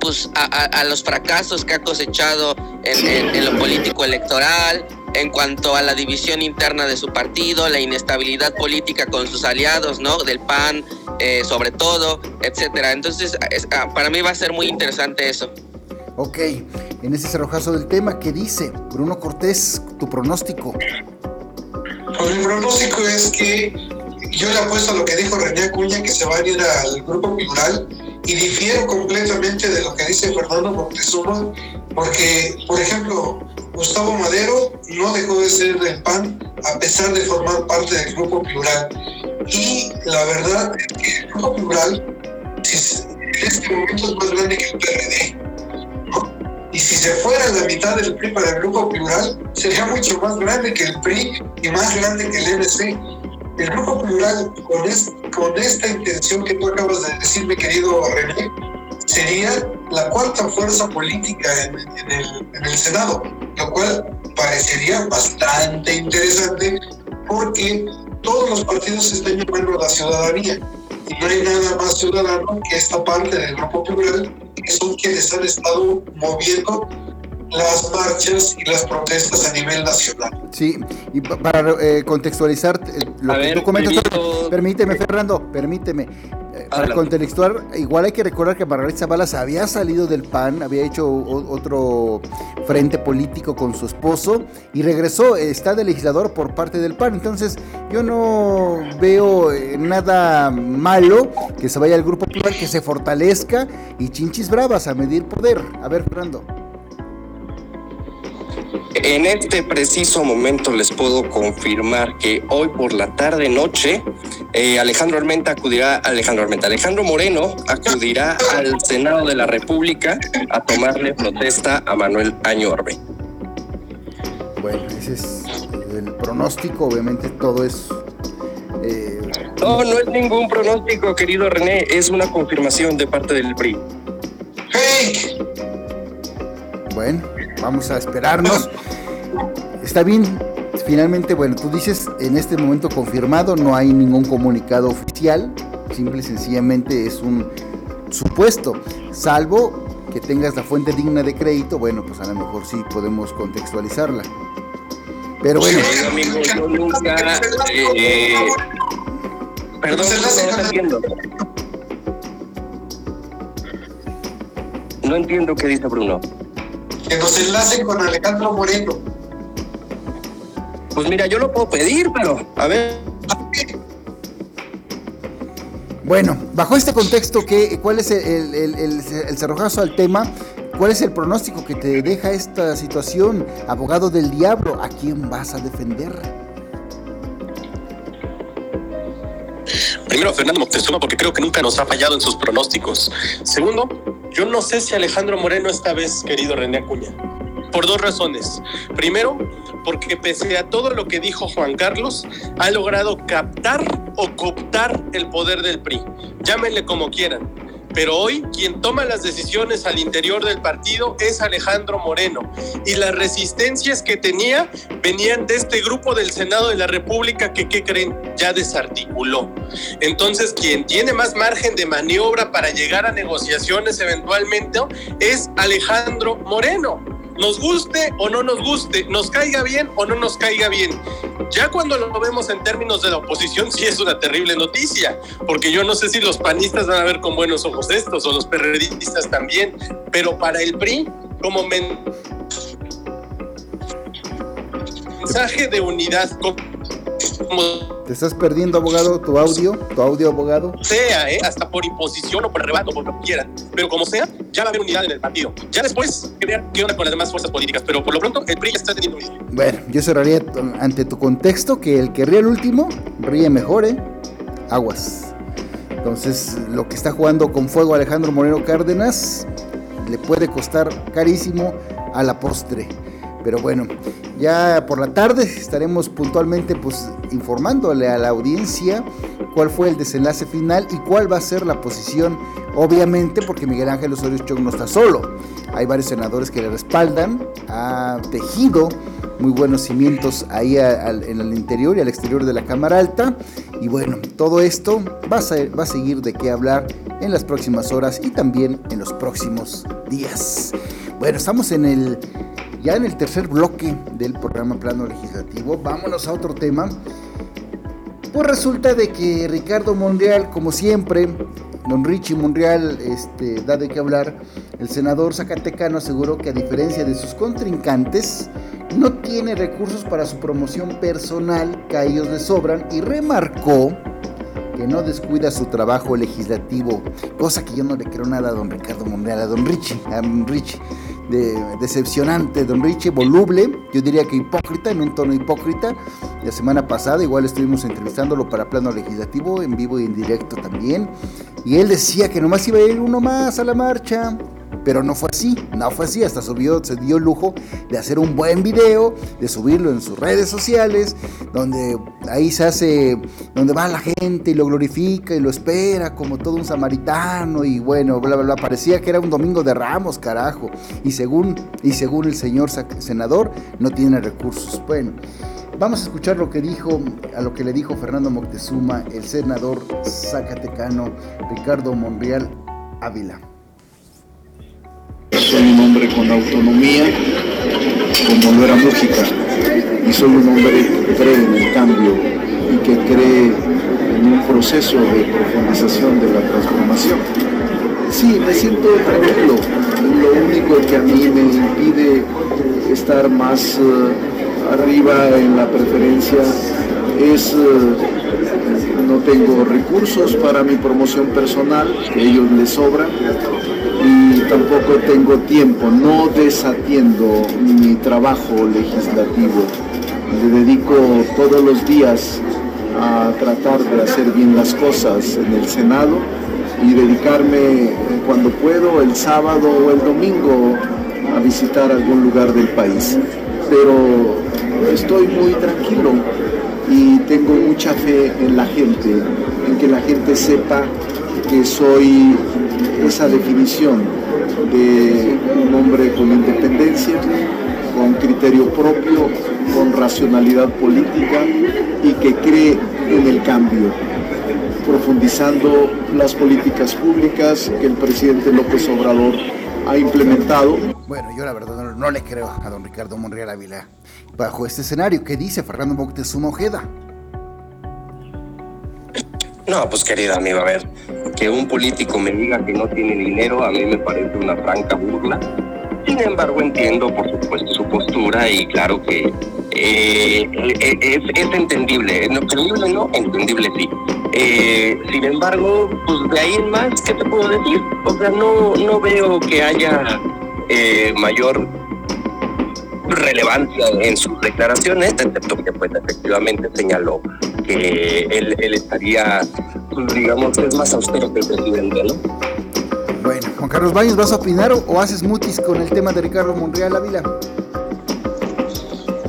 pues a, los fracasos que ha cosechado en lo político electoral, en cuanto a la división interna de su partido, la inestabilidad política con sus aliados, ¿no? Del PAN eh, sobre todo, etcétera. Entonces, ah, para mí va a ser muy interesante eso. Ok, en ese cerrojazo del tema, ¿qué dice Bruno Cortés, tu pronóstico? Pues mi pronóstico es que yo le apuesto a lo que dijo René Acuña, que se va a ir al grupo plural, y difiero completamente de lo que dice Fernando Montezuma, porque, por ejemplo, Gustavo Madero no dejó de ser del PAN a pesar de formar parte del grupo plural. Y la verdad es que el grupo plural en este momento es más grande que el PRD. Y si se fuera la mitad del PRI para el grupo plural, sería mucho más grande que el PRI y más grande que el MC. El grupo plural, con, con esta intención que tú acabas de decir, mi querido René, sería la cuarta fuerza política en, el, en, el, Senado, lo cual parecería bastante interesante porque todos los partidos están llamando a la ciudadanía y no hay nada más ciudadano que esta parte del grupo plural, que son quienes han estado moviendo las marchas y las protestas a nivel nacional. Sí, y para eh, contextualizar eh, lo que tú comentas, permíteme, Fernando, permíteme. Eh, para contextualizar, igual hay que recordar que Margarita Zavala había salido del PAN, había hecho otro frente político con su esposo y regresó, está de legislador por parte del PAN. Entonces, yo no veo nada malo que se vaya al grupo plural, que se fortalezca y chinchis bravas a medir poder. A ver, Fernando. En este preciso momento les puedo confirmar que hoy por la tarde noche eh, Alejandro Armenta acudirá, Alejandro Armenta, Alejandro Moreno acudirá al Senado de la República a tomarle protesta a Manuel Añorbe. Bueno, ese es el pronóstico, obviamente todo es... Eh, no, no es ningún pronóstico, querido René, es una confirmación de parte del PRI. Bueno, vamos a esperarnos. Está bien, finalmente, bueno, tú dices en este momento confirmado, no hay ningún comunicado oficial, simple y sencillamente es un supuesto, salvo que tengas la fuente digna de crédito, bueno, pues a lo mejor sí podemos contextualizarla. Pero bueno. amigo, yo nunca. Eh, perdón, no entiendo. No entiendo qué dice Bruno que nos enlacen con Alejandro Moreno. Pues mira, yo lo puedo pedir, pero a ver. Bueno, bajo este contexto, ¿qué, ¿cuál es el, el, el, cerrojazo al tema? ¿Cuál es el pronóstico que te deja esta situación? Abogado del diablo, ¿a quién vas a defender? Primero, Fernando Moctezuma, porque creo que nunca nos ha fallado en sus pronósticos. Segundo, yo no sé si Alejandro Moreno esta vez, querido René Acuña, por dos razones. Primero, porque pese a todo lo que dijo Juan Carlos, ha logrado captar o cooptar el poder del PRI. Llámenle como quieran pero hoy quien toma las decisiones al interior del partido es Alejandro Moreno. Y las resistencias que tenía venían de este grupo del Senado de la República que, ¿qué creen? Ya desarticuló. Entonces, quien tiene más margen de maniobra para llegar a negociaciones eventualmente es Alejandro Moreno nos guste o no nos guste, nos caiga bien o no nos caiga bien. Ya cuando lo vemos en términos de la oposición, sí es una terrible noticia, porque yo no sé si los panistas van a ver con buenos ojos estos o los perredistas también, pero para el PRI, como mensaje de unidad, ¿Te estás perdiendo, abogado, tu audio? ¿Tu audio, abogado? Sea, ¿eh? hasta por imposición o por arrebato, por lo que quieran. Pero como sea, ya va a haber unidad en el partido. Ya después, qué onda con las demás fuerzas políticas. Pero por lo pronto, el PRI ya está teniendo. Bueno, yo cerraría ante tu contexto que el que ríe el último, ríe mejor, ¿eh? Aguas. Entonces, lo que está jugando con fuego Alejandro Moreno Cárdenas le puede costar carísimo a la postre. Pero bueno, ya por la tarde estaremos puntualmente pues informándole a la audiencia cuál fue el desenlace final y cuál va a ser la posición, obviamente porque Miguel Ángel Osorio Chong no está solo. Hay varios senadores que le respaldan, ha tejido muy buenos cimientos ahí en el interior y al exterior de la Cámara Alta. Y bueno, todo esto va a, seguir de qué hablar en las próximas horas y también en los próximos días. Bueno, estamos en el ya en el tercer bloque del programa Plano Legislativo, vámonos a otro tema. Pues resulta de que Ricardo Monreal, como siempre, don Richie Monreal este, da de qué hablar, el senador Zacatecano aseguró que a diferencia de sus contrincantes, no tiene recursos para su promoción personal que a ellos les sobran y remarcó que no descuida su trabajo legislativo, cosa que yo no le creo nada a don Ricardo Monreal, a don Richie, a don Richie de, decepcionante, don Richie, voluble, yo diría que hipócrita, en un tono hipócrita. La semana pasada igual estuvimos entrevistándolo para plano legislativo, en vivo y en directo también. Y él decía que nomás iba a ir uno más a la marcha. Pero no fue así, no fue así, hasta subió, se dio el lujo de hacer un buen video, de subirlo en sus redes sociales, donde ahí se hace, donde va la gente y lo glorifica y lo espera como todo un samaritano y bueno, bla, bla, bla, parecía que era un domingo de ramos, carajo, y según, y según el señor senador, no tiene recursos. Bueno. Vamos a escuchar lo que dijo, a lo que le dijo Fernando Moctezuma, el senador zacatecano Ricardo Monreal Ávila. Soy un hombre con autonomía, como lo era música, y soy un hombre que cree en el cambio y que cree en un proceso de profundización de la transformación. Sí, me siento tranquilo. Lo único que a mí me impide estar más eh, arriba en la preferencia es eh, no tengo recursos para mi promoción personal, que ellos les sobran, y tampoco tengo tiempo, no desatiendo mi trabajo legislativo. Le dedico todos los días a tratar de hacer bien las cosas en el Senado y dedicarme cuando puedo el sábado o el domingo a visitar algún lugar del país. Pero estoy muy tranquilo y tengo mucha fe en la gente, en que la gente sepa que soy esa definición de un hombre con independencia, con criterio propio, con racionalidad política y que cree en el cambio, profundizando las políticas públicas que el presidente López Obrador ha implementado. Bueno, yo la verdad no, le creo a don Ricardo Monreal Ávila. Bajo este escenario, ¿qué dice Fernando Moctezuma Ojeda? No, pues querida amiga, a ver, que un político me diga que no tiene dinero a mí me parece una franca burla. Sin embargo, entiendo, por supuesto, su postura y claro que eh, eh, es, es, entendible. No, no, entendible sí. Eh, sin embargo, pues de ahí en más, ¿qué te puedo decir? O sea, no, no veo que haya mayor relevancia en sus declaraciones, excepto que pues efectivamente señaló que él, él estaría, pues, digamos, es más austero que el presidente, ¿no? Bueno, Juan Carlos Baños, ¿vas a opinar o, haces mutis con el tema de Ricardo Monreal Ávila?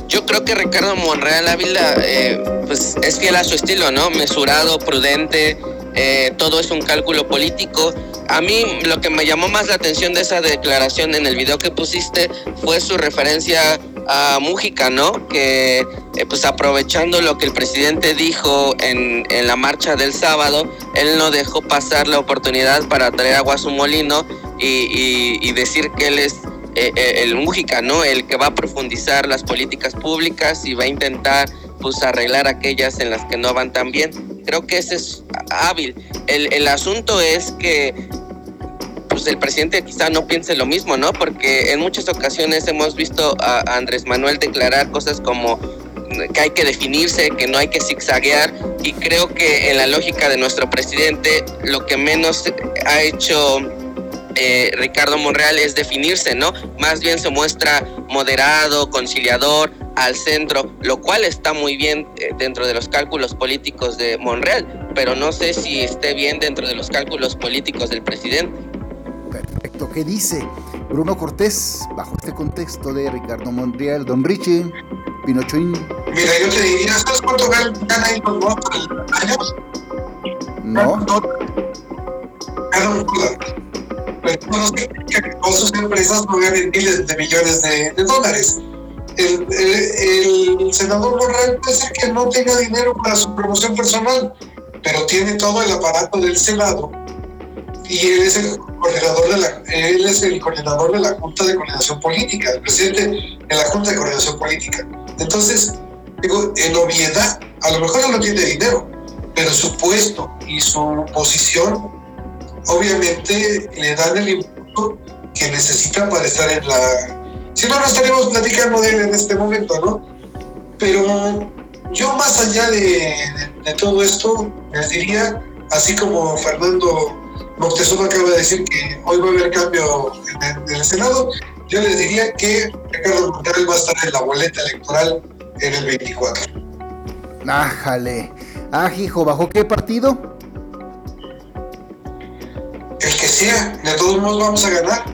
Yo creo que Ricardo Monreal Ávila eh, pues es fiel a su estilo, ¿no? Mesurado, prudente, eh, todo es un cálculo político. A mí lo que me llamó más la atención de esa declaración en el video que pusiste fue su referencia a Mújica, ¿no? Que eh, pues aprovechando lo que el presidente dijo en, la marcha del sábado, él no dejó pasar la oportunidad para traer agua a su molino y, decir que él es eh, el Mújica, ¿no? El que va a profundizar las políticas públicas y va a intentar pues arreglar aquellas en las que no van tan bien. Creo que ese es hábil. El, el asunto es que pues el presidente quizá no piense lo mismo, ¿no? Porque en muchas ocasiones hemos visto a Andrés Manuel declarar cosas como que hay que definirse, que no hay que zigzaguear y creo que en la lógica de nuestro presidente lo que menos ha hecho eh, Ricardo Monreal es definirse, ¿no? Más bien se muestra moderado, conciliador, al centro, lo cual está muy bien eh, dentro de los cálculos políticos de Monreal, pero no sé si esté bien dentro de los cálculos políticos del presidente. Perfecto, ¿qué dice Bruno Cortés bajo este contexto de Ricardo Monreal, Don Richie, Pinochoín? Mira, yo te diría, ¿sabes cuánto ganan ahí los votos años? No. Cada un no sé que con sus empresas no ganen miles de millones de, de dólares el, senador Borrell puede ser que no tenga dinero para su promoción personal, pero tiene todo el aparato del Senado y él es el coordinador de la, él es el coordinador de la Junta de Coordinación Política, el presidente de la Junta de Coordinación Política. Entonces, digo, en obviedad, a lo mejor él no tiene dinero, pero su puesto y su posición obviamente le dan el impulso que necesita para estar en la... Si no, no estaríamos platicando de él en este momento, ¿no? Pero yo más allá de, todo esto, les diría, así como Fernando Moctezuma acaba de decir que hoy va a haber cambio en el, Senado, yo les diría que Ricardo Monreal va a estar en la boleta electoral en el 24. Ájale. Ah, hijo, ¿bajo qué partido? El que sea, de todos modos vamos a ganar.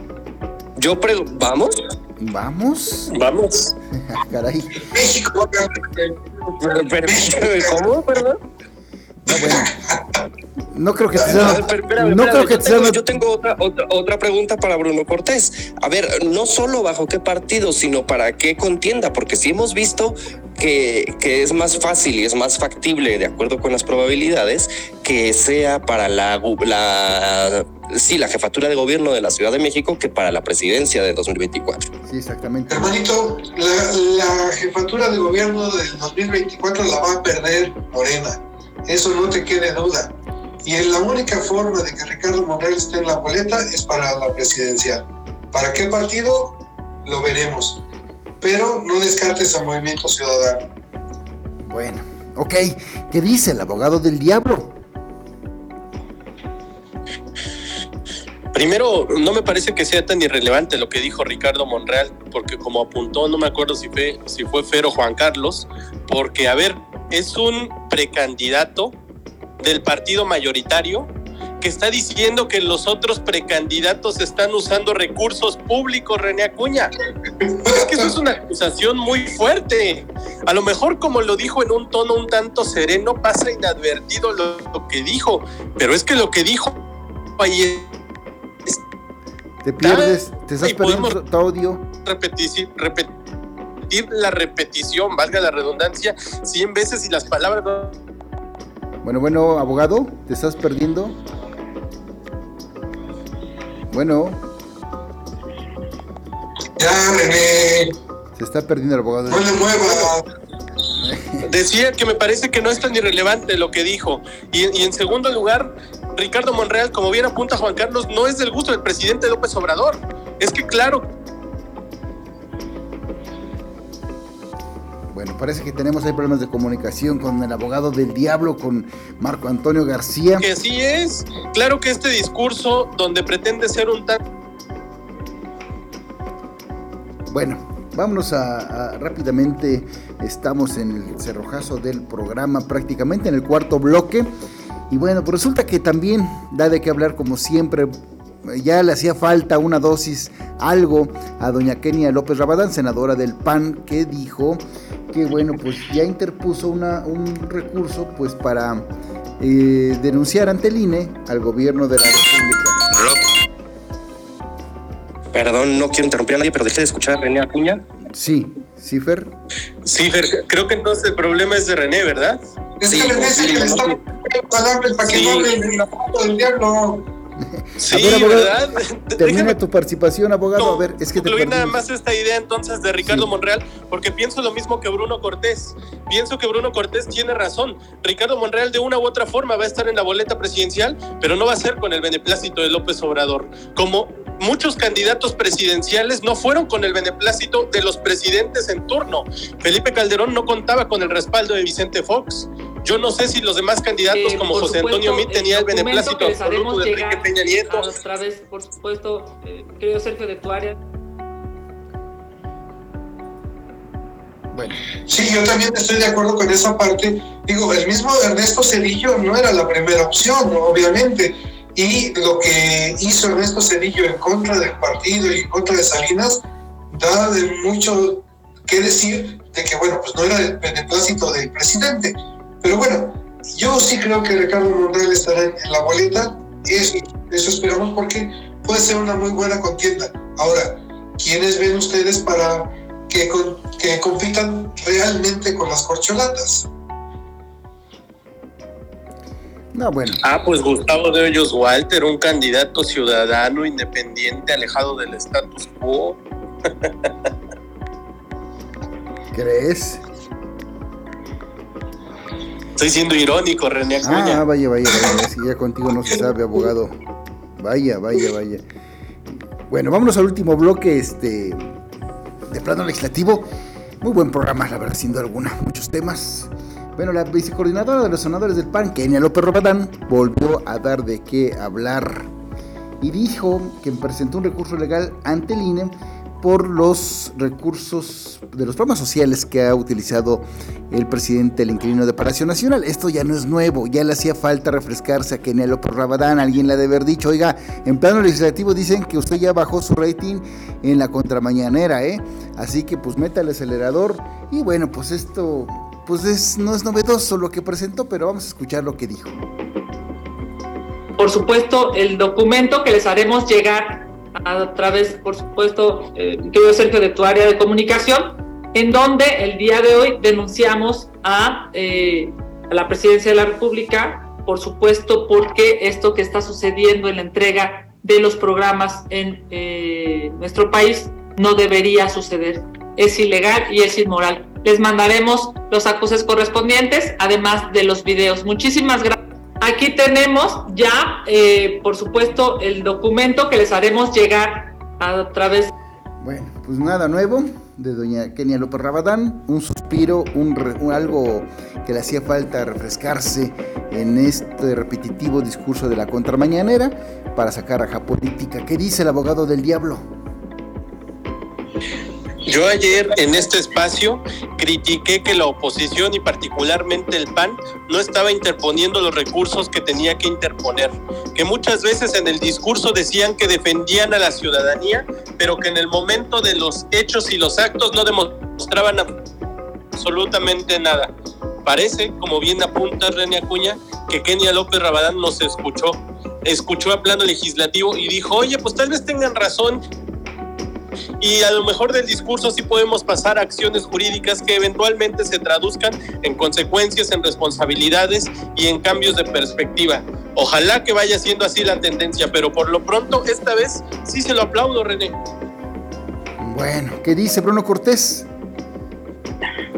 Yo pregunto, ¿vamos? ¿Vamos? Vamos. Caray. México va a ganar. ¿Cómo, perdón? No, bueno. No creo que te sea. no creo que yo, tengo, yo tengo otra, otra, otra, pregunta para Bruno Cortés. A ver, no solo bajo qué partido, sino para qué contienda, porque si hemos visto que, que, es más fácil y es más factible, de acuerdo con las probabilidades, que sea para la, la, sí, la jefatura de gobierno de la Ciudad de México que para la presidencia de 2024. Sí, exactamente. Hermanito, la, la jefatura de gobierno del 2024 la va a perder Morena. Eso no te quede duda. Y la única forma de que Ricardo Monreal esté en la boleta es para la presidencia. ¿Para qué partido? Lo veremos. Pero no descartes al Movimiento Ciudadano. Bueno, ok. ¿Qué dice el abogado del diablo? Primero, no me parece que sea tan irrelevante lo que dijo Ricardo Monreal, porque como apuntó, no me acuerdo si fue, si fue Fer o Juan Carlos, porque, a ver, es un precandidato del partido mayoritario que está diciendo que los otros precandidatos están usando recursos públicos, René Acuña. Es que eso es una acusación muy fuerte. A lo mejor, como lo dijo en un tono un tanto sereno, pasa inadvertido lo, que dijo, pero es que lo que dijo ahí es... Te pierdes, te estás perdiendo audio. Repetir, repetir la repetición, valga la redundancia, 100 veces y las palabras Bueno, bueno, abogado, ¿te estás perdiendo? Bueno. Ya, René. Se está perdiendo el abogado. No le mueva. Decía que me parece que no es tan irrelevante lo que dijo. Y, y, en segundo lugar, Ricardo Monreal, como bien apunta Juan Carlos, no es del gusto del presidente López Obrador. Es que claro Bueno, parece que tenemos ahí problemas de comunicación con el abogado del diablo, con Marco Antonio García. Que sí es. Claro que este discurso donde pretende ser un tan... Bueno, vámonos a, rápidamente. Estamos en el cerrojazo del programa, prácticamente en el cuarto bloque. Y bueno, pues resulta que también da de qué hablar como siempre ya le hacía falta una dosis, algo a doña Kenia López Rabadán, senadora del PAN, que dijo que bueno, pues ya interpuso una, un recurso pues para eh, denunciar ante el INE al gobierno de la República. Perdón, no quiero interrumpir a nadie, pero dejé de escuchar a René Acuña. Sí, sí, Fer. Sí, Fer, creo que entonces el problema es de René, ¿verdad? Es que René el que le está para que no hable la foto del diablo. Sí, ¿verdad? Termina tu participación, abogado. a ver, es que te nada más esta idea entonces de Ricardo Monreal, porque pienso lo mismo que Bruno Cortés. Pienso que Bruno Cortés tiene razón. Ricardo Monreal de una u otra forma va a estar en la boleta presidencial, pero no va a ser con el beneplácito de López Obrador. Como muchos candidatos presidenciales no fueron con el beneplácito de los presidentes en turno. Felipe Calderón no contaba con el respaldo de Vicente Fox. Yo no sé si los demás candidatos, eh, como José Antonio Mit, tenía el beneplácito absoluto de Enrique Peña Nieto. Otra vez, por supuesto, eh, creo Sergio de tu área. Bueno. Sí, yo también estoy de acuerdo con esa parte. Digo, el mismo Ernesto Cedillo no era la primera opción, obviamente. Y lo que hizo Ernesto Cedillo en contra del partido y en contra de Salinas da de mucho que decir de que, bueno, pues no era el beneplácito del presidente. Pero bueno, yo sí creo que Ricardo Monreal estará en la boleta, eso, eso esperamos porque puede ser una muy buena contienda. Ahora, ¿quiénes ven ustedes para que, que compitan realmente con las corcholatas? No, bueno. Ah, pues Gustavo de Hoyos Walter, un candidato ciudadano independiente, alejado del status quo. ¿Crees? Estoy siendo irónico, René Acuña. Ah, vaya, vaya, vaya. Si ya contigo no se sabe, abogado. Vaya, vaya, vaya. Bueno, vámonos al último bloque este, de plano legislativo. Muy buen programa, la verdad, sin alguna. Muchos temas. Bueno, la vicecoordinadora de los senadores del PAN, Kenia López Robadán, volvió a dar de qué hablar y dijo que presentó un recurso legal ante el INE por los recursos de los programas sociales que ha utilizado el presidente el inquilino de Palacio Nacional. Esto ya no es nuevo, ya le hacía falta refrescarse a Kenia López Rabadán, alguien le ha de haber dicho, oiga, en plano legislativo dicen que usted ya bajó su rating en la contramañanera, ¿eh? Así que pues meta el acelerador y bueno, pues esto pues es, no es novedoso lo que presentó, pero vamos a escuchar lo que dijo. Por supuesto, el documento que les haremos llegar a través, por supuesto, eh, querido Sergio, de tu área de comunicación, en donde el día de hoy denunciamos a, eh, la presidencia de la República, por supuesto, porque esto que está sucediendo en la entrega de los programas en eh, nuestro país no debería suceder. Es ilegal y es inmoral. Les mandaremos los acuses correspondientes, además de los videos. Muchísimas gracias. Aquí tenemos ya, eh, por supuesto, el documento que les haremos llegar a través. Bueno, pues nada nuevo de doña Kenia López Rabadán, un suspiro, un, algo que le hacía falta refrescarse en este repetitivo discurso de la contramañanera para sacar raja política. ¿Qué dice el abogado del diablo? Yo ayer en este espacio critiqué que la oposición y particularmente el PAN no estaba interponiendo los recursos que tenía que interponer, que muchas veces en el discurso decían que defendían a la ciudadanía, pero que en el momento de los hechos y los actos no demostraban absolutamente nada. Parece, como bien apunta René Acuña, que Kenia López Rabadán nos escuchó, escuchó a plano legislativo y dijo, oye, pues tal vez tengan razón y a lo mejor del discurso sí podemos pasar a acciones jurídicas que eventualmente se traduzcan en consecuencias, en responsabilidades y en cambios de perspectiva. Ojalá que vaya siendo así la tendencia, pero por lo pronto esta vez sí se lo aplaudo, René. Bueno, ¿qué dice Bruno Cortés?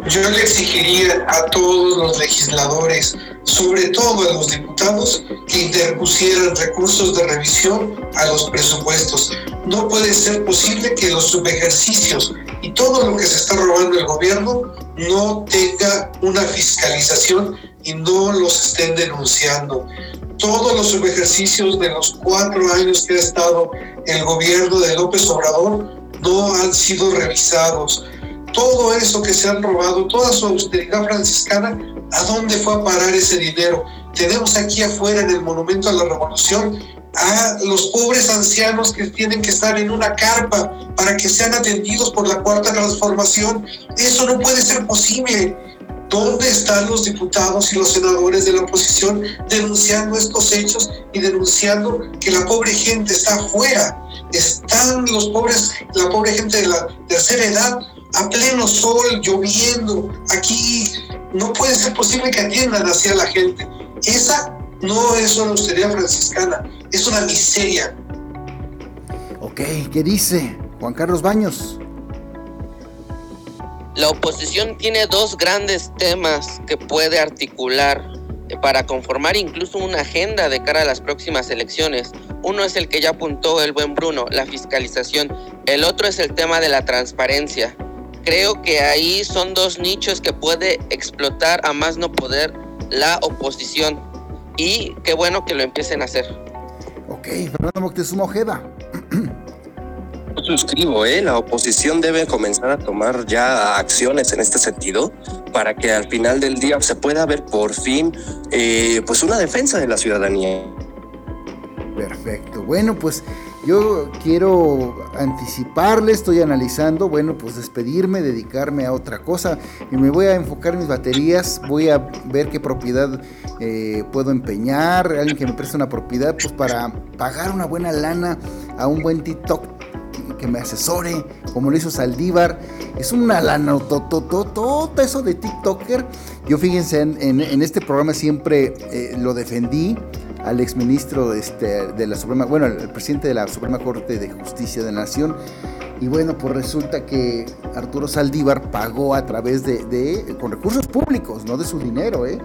Yo le exigiría a todos los legisladores, sobre todo a los diputados, que interpusieran recursos de revisión a los presupuestos. No puede ser posible que los subejercicios y todo lo que se está robando el gobierno no tenga una fiscalización y no los estén denunciando. Todos los subejercicios de los cuatro años que ha estado el gobierno de López Obrador no han sido revisados todo eso que se han robado, toda su austeridad franciscana, ¿a dónde fue a parar ese dinero? Tenemos aquí afuera en el Monumento a la Revolución a los pobres ancianos que tienen que estar en una carpa para que sean atendidos por la cuarta transformación. Eso no puede ser posible. ¿Dónde están los diputados y los senadores de la oposición denunciando estos hechos y denunciando que la pobre gente está afuera? Están los pobres, la pobre gente de la tercera edad a pleno sol, lloviendo. Aquí no puede ser posible que atiendan hacia la gente. Esa no es una austeridad franciscana, es una miseria. Ok, ¿qué dice Juan Carlos Baños? La oposición tiene dos grandes temas que puede articular para conformar incluso una agenda de cara a las próximas elecciones. Uno es el que ya apuntó el buen Bruno, la fiscalización. El otro es el tema de la transparencia creo que ahí son dos nichos que puede explotar a más no poder la oposición. Y qué bueno que lo empiecen a hacer. Ok, Fernando Moctezuma Ojeda. suscribo, ¿eh? La oposición debe comenzar a tomar ya acciones en este sentido para que al final del día se pueda ver por fin eh, pues una defensa de la ciudadanía. Perfecto. Bueno, pues yo quiero anticiparle, estoy analizando, bueno, pues despedirme, dedicarme a otra cosa. Y me voy a enfocar en mis baterías, voy a ver qué propiedad eh, puedo empeñar, alguien que me preste una propiedad, pues para pagar una buena lana a un buen TikTok que me asesore, como lo hizo Saldívar. Es una lana, todo eso de TikToker. Yo fíjense, en, este programa siempre eh, lo defendí al exministro este, de la Suprema, bueno, al presidente de la Suprema Corte de Justicia de la Nación. Y bueno, pues resulta que Arturo Saldívar pagó a través de, con recursos públicos, no de su dinero, ¿eh?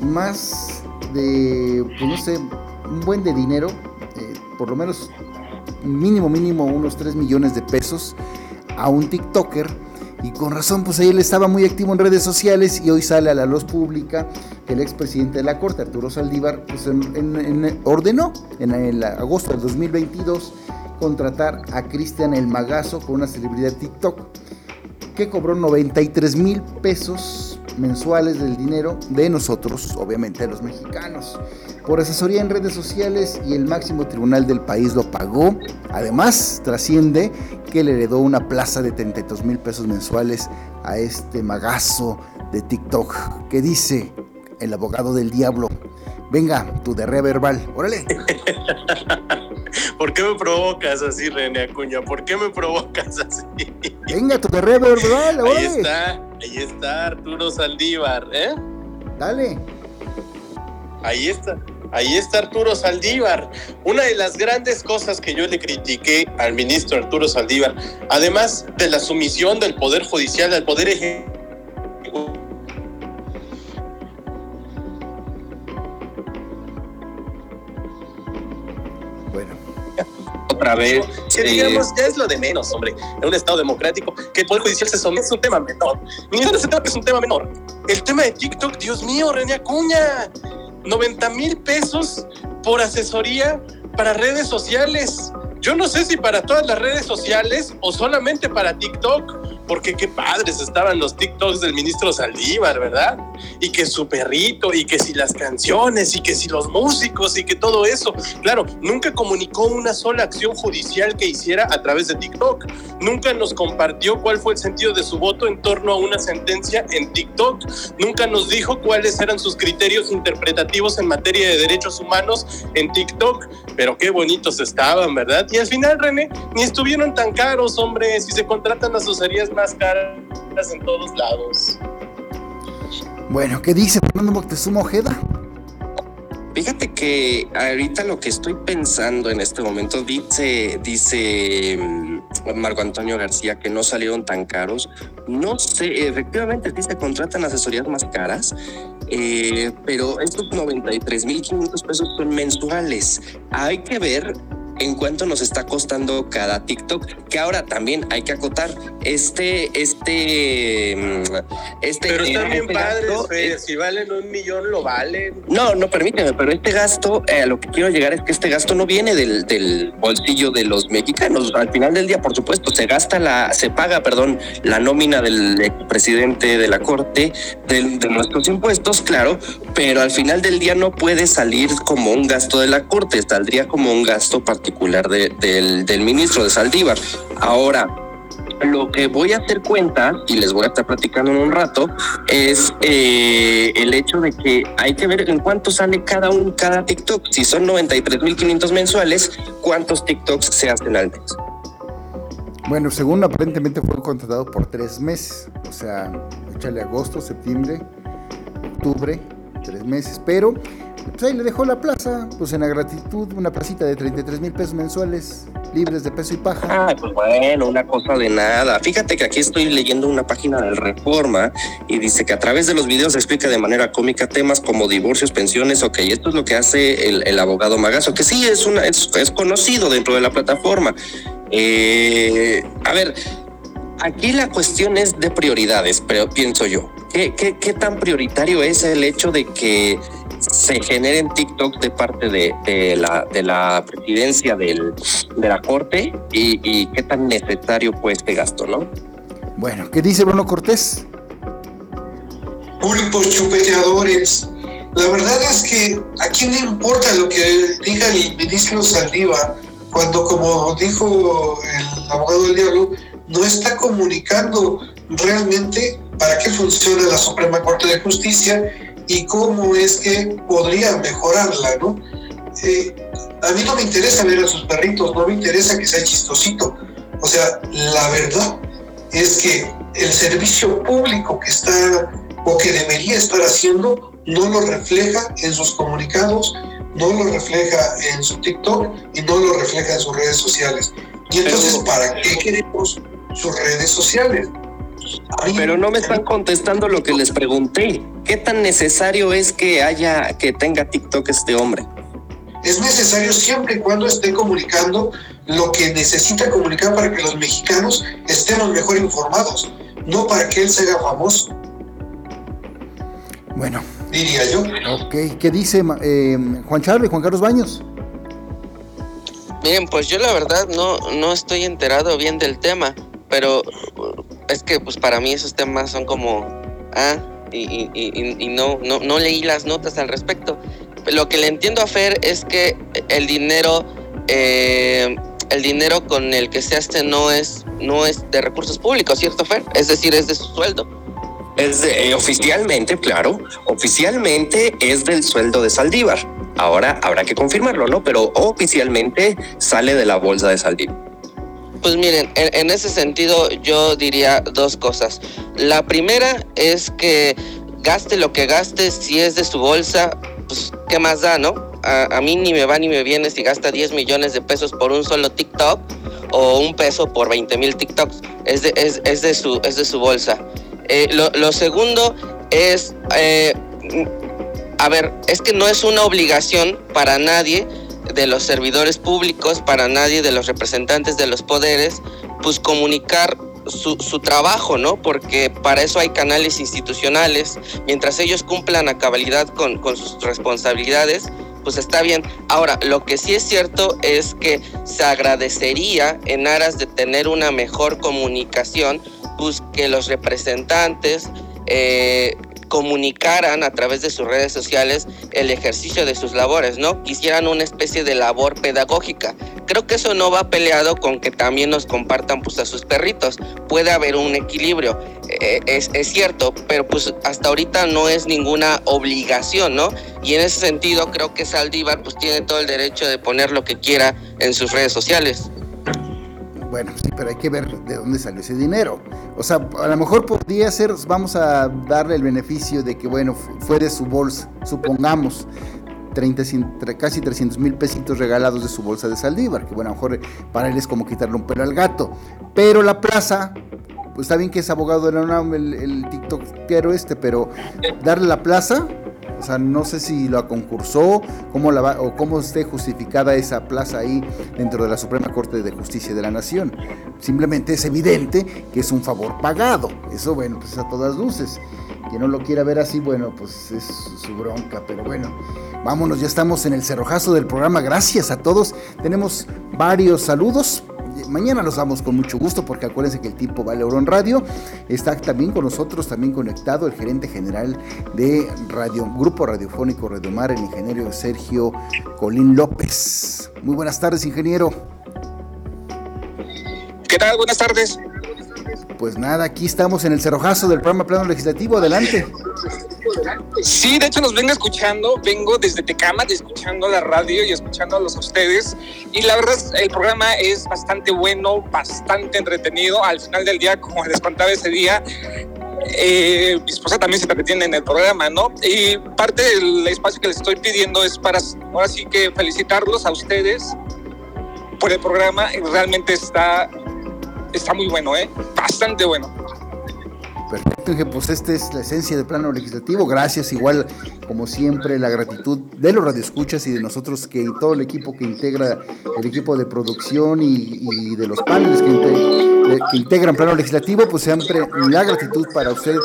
más de, pues no sé, un buen de dinero, eh, por lo menos mínimo, mínimo unos 3 millones de pesos a un TikToker. Y con razón, pues él estaba muy activo en redes sociales y hoy sale a la luz pública que el expresidente de la Corte, Arturo Saldívar, pues ordenó en agosto del 2022 contratar a Cristian El Magazo con una celebridad TikTok que cobró 93 mil pesos mensuales del dinero de nosotros, obviamente de los mexicanos, por asesoría en redes sociales y el máximo tribunal del país lo pagó. Además, trasciende que le heredó una plaza de 32 mil pesos mensuales a este magazo de TikTok que dice el abogado del diablo. Venga, tu derrea verbal, órale. ¿Por qué me provocas así, René Acuña? ¿Por qué me provocas así? Venga, tu verbal, órale. Ahí está, ahí está Arturo Saldívar, ¿eh? Dale. Ahí está. Ahí está Arturo Saldívar. Una de las grandes cosas que yo le critiqué al ministro Arturo Saldívar, además de la sumisión del Poder Judicial al Poder Ejecutivo, Otra vez. Que digamos, ya es lo de menos, hombre. En un Estado democrático, que el Poder Judicial se somete es un tema menor. Ni ese tema es un tema menor. El tema de TikTok, Dios mío, René Acuña. 90 mil pesos por asesoría para redes sociales. Yo no sé si para todas las redes sociales o solamente para TikTok porque qué padres estaban los TikToks del ministro Saldívar, ¿verdad? Y que su perrito, y que si las canciones, y que si los músicos, y que todo eso. Claro, nunca comunicó una sola acción judicial que hiciera a través de TikTok. Nunca nos compartió cuál fue el sentido de su voto en torno a una sentencia en TikTok. Nunca nos dijo cuáles eran sus criterios interpretativos en materia de derechos humanos en TikTok. Pero qué bonitos estaban, ¿verdad? Y al final, René, ni estuvieron tan caros, hombre. Si se contratan asesorías más caras en todos lados. Bueno, ¿qué dice Fernando Moctezuma Ojeda? Fíjate que ahorita lo que estoy pensando en este momento dice, dice mm, Marco Antonio García que no salieron tan caros. No sé, efectivamente sí se contratan asesorías más caras, eh, pero estos 93.500 pesos son mensuales. Hay que ver en cuánto nos está costando cada TikTok, que ahora también hay que acotar este, este, mm, este. Pero están bien padres, si valen un millón, lo valen. No, no, permíteme, pero este gasto, eh, a lo que quiero llegar es que este gasto no viene del, del bolsillo de los mexicanos. Al final del día, por supuesto, se gasta la, se paga, perdón, la nómina del presidente de la corte, de, de nuestros impuestos, claro, pero al final del día no puede salir como un gasto de la corte, saldría como un gasto particular particular del, del ministro de Saldívar. Ahora, lo que voy a hacer cuenta, y les voy a estar platicando en un rato, es eh, el hecho de que hay que ver en cuánto sale cada un, cada TikTok. Si son 93.500 mensuales, ¿cuántos TikToks se hacen al mes? Bueno, según aparentemente fue contratado por tres meses, o sea, échale agosto, septiembre, octubre, tres meses, pero pues le dejó la plaza, pues en la gratitud, una placita de 33 mil pesos mensuales, libres de peso y paja. Ah, pues bueno, una cosa de nada. Fíjate que aquí estoy leyendo una página del Reforma y dice que a través de los videos explica de manera cómica temas como divorcios, pensiones, ok, esto es lo que hace el, abogado Magazo, que sí es, una, es, conocido dentro de la plataforma. Eh, a ver, aquí la cuestión es de prioridades, pero pienso yo. ¿Qué, qué, qué tan prioritario es el hecho de que se generen TikTok de parte de, la, de la presidencia del, de la Corte y, qué tan necesario fue este gasto, ¿no? Bueno, ¿qué dice Bruno Cortés? Públicos chupeteadores. La verdad es que a quién le importa lo que diga el ministro Saldívar cuando, como dijo el abogado del diablo, no está comunicando realmente para qué funciona la Suprema Corte de Justicia y cómo es que podría mejorarla, ¿no? Eh, a mí no me interesa ver a sus perritos, no me interesa que sea chistosito. O sea, la verdad es que el servicio público que está o que debería estar haciendo no lo refleja en sus comunicados, no lo refleja en su TikTok y no lo refleja en sus redes sociales. Y entonces, ¿para qué queremos sus redes sociales? Pero no me están contestando lo que les pregunté. ¿Qué tan necesario es que haya, que tenga TikTok este hombre? Es necesario siempre y cuando esté comunicando lo que necesita comunicar para que los mexicanos estemos mejor informados, no para que él se haga famoso. Bueno. Diría yo. Ok, ¿qué dice eh, Juan Charlie, Juan Carlos Baños? Bien, pues yo la verdad no, no estoy enterado bien del tema, pero es que pues para mí esos temas son como, ah, y, y, no, no, no leí las notas al respecto. Lo que le entiendo a Fer es que el dinero, eh, el dinero con el que se hace no es, no es de recursos públicos, ¿cierto Fer? Es decir, es de su sueldo. Es eh, oficialmente, claro, oficialmente es del sueldo de Saldívar. Ahora habrá que confirmarlo, ¿no? Pero oficialmente sale de la bolsa de Saldívar. Pues miren, en, ese sentido yo diría dos cosas. La primera es que gaste lo que gaste, si es de su bolsa, pues qué más da, ¿no? A, mí ni me va ni me viene si gasta 10 millones de pesos por un solo TikTok o un peso por 20 mil TikToks. Es de, es, de su, es de su bolsa. Eh, lo, segundo es, eh, a ver, es que no es una obligación para nadie de los servidores públicos, para nadie de los representantes de los poderes, pues comunicar su, su, trabajo, ¿no? Porque para eso hay canales institucionales. Mientras ellos cumplan a cabalidad con, con, sus responsabilidades, pues está bien. Ahora, lo que sí es cierto es que se agradecería en aras de tener una mejor comunicación, pues que los representantes eh, comunicaran a través de sus redes sociales el ejercicio de sus labores, ¿no? Quisieran una especie de labor pedagógica. Creo que eso no va peleado con que también nos compartan pues a sus perritos. Puede haber un equilibrio, eh, es, es, cierto, pero pues hasta ahorita no es ninguna obligación, ¿no? Y en ese sentido creo que Saldívar pues tiene todo el derecho de poner lo que quiera en sus redes sociales. Bueno, sí, pero hay que ver de dónde salió ese dinero. O sea, a lo mejor podría ser, vamos a darle el beneficio de que, bueno, fue de su bolsa, supongamos, 30, casi 300 mil pesitos regalados de su bolsa de Saldívar, que bueno, a lo mejor para él es como quitarle un pelo al gato. Pero la plaza, pues está bien que es abogado de la UNAM, el, el tiktokero este, pero darle la plaza, o sea, no sé si lo concursó cómo la o cómo esté justificada esa plaza ahí dentro de la Suprema Corte de Justicia de la Nación. Simplemente es evidente que es un favor pagado. Eso, bueno, pues a todas luces. Quien no lo quiera ver así, bueno, pues es su bronca. Pero bueno, vámonos, ya estamos en el cerrojazo del programa. Gracias a todos. Tenemos varios saludos mañana los damos con mucho gusto porque acuérdense que el tiempo vale en radio. Está también con nosotros, también conectado el gerente general de Radio Grupo Radiofónico Radio el ingeniero Sergio Colín López. Muy buenas tardes, ingeniero. ¿Qué tal? Buenas tardes. Pues nada, aquí estamos en el cerrojazo del programa Plano Legislativo. Adelante. Sí, de hecho nos vengo escuchando, vengo desde Tecama, escuchando la radio y escuchándolos a ustedes. Y la verdad, el programa es bastante bueno, bastante entretenido. Al final del día, como les contaba ese día, eh, mi esposa también se entretiene en el programa, ¿no? Y parte del espacio que les estoy pidiendo es para, ahora sí que felicitarlos a ustedes por el programa. Realmente está, está muy bueno, ¿eh? Bastante bueno. Perfecto, pues esta es la esencia del plano legislativo. Gracias, igual como siempre, la gratitud de los radioescuchas y de nosotros, que todo el equipo que integra, el equipo de producción y, de los paneles que, que, integran plano legislativo, pues siempre la gratitud para usted,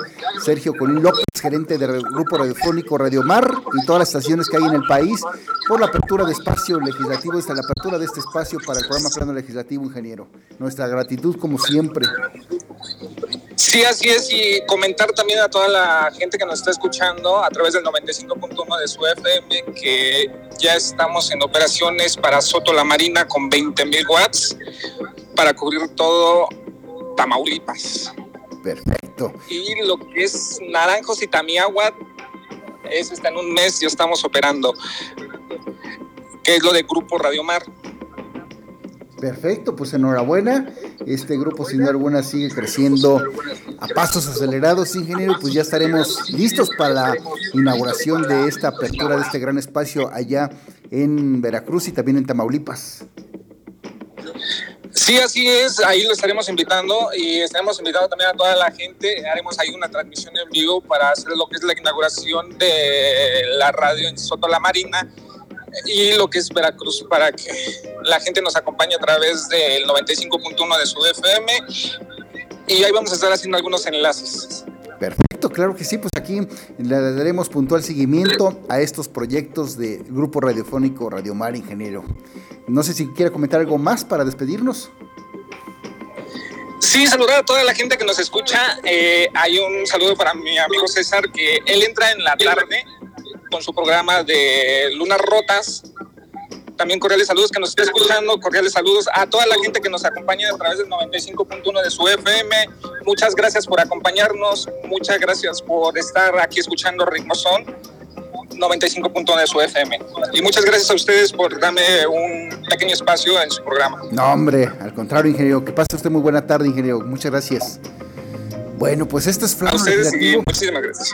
Sergio Colín López, gerente del Grupo Radiofónico Radio Mar y todas las estaciones que hay en el país, por la apertura de espacio legislativo, esta la apertura de este espacio para el programa Plano Legislativo, ingeniero. Nuestra gratitud como siempre. Sí, así es, y comentar también a toda la gente que nos está escuchando a través del 95.1 de su FM que ya estamos en operaciones para Soto la Marina con 20 mil watts para cubrir todo Tamaulipas. Perfecto. Y lo que es Naranjos y Tamiagua, eso está en un mes, ya estamos operando, que es lo de Grupo Radio Mar. Perfecto, pues enhorabuena. Este grupo sin duda alguna sigue creciendo a pasos acelerados, ingeniero. Pues ya estaremos listos para la inauguración de esta apertura de este gran espacio allá en Veracruz y también en Tamaulipas. Sí, Sí, así es, ahí lo estaremos invitando y estaremos invitando también a toda la gente. Haremos ahí una transmisión en vivo para hacer lo que es la inauguración de la radio en Soto La Marina y lo que es Veracruz para que la gente nos acompañe a través del 95.1 de su FM y ahí vamos a estar haciendo algunos enlaces. Perfecto, claro que sí, pues aquí le daremos puntual seguimiento a estos proyectos del Grupo Radiofónico Radio Mar Ingeniero. No sé si quiere comentar algo más para despedirnos. Sí, saludar a toda la gente que nos escucha. Eh, hay un saludo para mi amigo César, que él entra en la tarde con su programa de Lunas Rotas también cordiales saludos que nos esté escuchando, cordiales saludos a toda la gente que nos acompaña a través del 95.1 de su FM. Muchas gracias por acompañarnos, muchas gracias por estar aquí escuchando Ritmozón 95.1 de su FM. Y muchas gracias a ustedes por darme un pequeño espacio en su programa. No, hombre, al contrario, ingeniero. Que pase usted muy buena tarde, ingeniero. Muchas gracias. Bueno, pues esto es Legislativo. muchísimas gracias.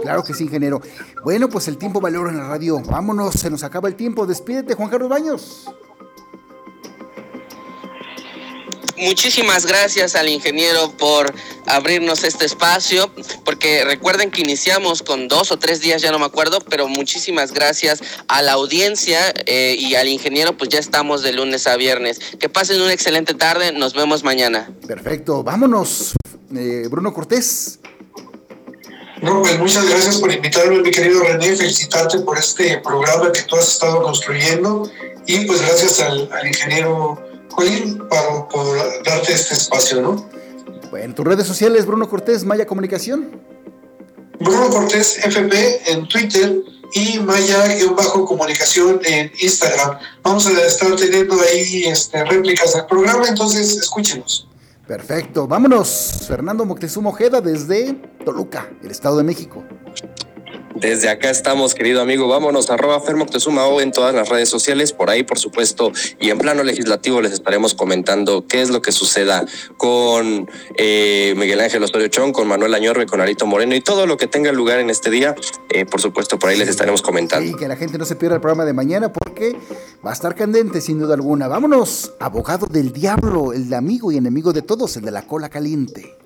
Claro que sí, ingeniero. Bueno, pues el tiempo valor en la radio. Vámonos, se nos acaba el tiempo. Despídete, Juan Carlos Baños. Muchísimas gracias al ingeniero por abrirnos este espacio, porque recuerden que iniciamos con dos o tres días, ya no me acuerdo, pero muchísimas gracias a la audiencia eh, y al ingeniero, pues ya estamos de lunes a viernes. Que pasen una excelente tarde, nos vemos mañana. Perfecto, vámonos. Eh, Bruno Cortés. No, pues muchas gracias por invitarme, mi querido René, felicitarte por este programa que tú has estado construyendo y pues gracias al, ingeniero Colín por, por, darte este espacio, ¿no? Bueno, tus redes sociales, Bruno Cortés, Maya Comunicación. Bruno Cortés FP en Twitter y Maya-comunicación en Instagram. Vamos a estar teniendo ahí este, réplicas del programa, entonces escúchenos. Perfecto, vámonos. Fernando Moctezuma Ojeda desde Toluca, el Estado de México. Desde acá estamos, querido amigo. Vámonos, arroba Fermoctezuma o en todas las redes sociales, por ahí, por supuesto. Y en plano legislativo les estaremos comentando qué es lo que suceda con eh, Miguel Ángel Osorio Chong, con Manuel Añorbe, con Arito Moreno y todo lo que tenga lugar en este día. Eh, por supuesto, por ahí les estaremos comentando. Y que la gente no se pierda el programa de mañana porque va a estar candente, sin duda alguna. Vámonos, abogado del diablo, el amigo y enemigo de todos, el de la cola caliente.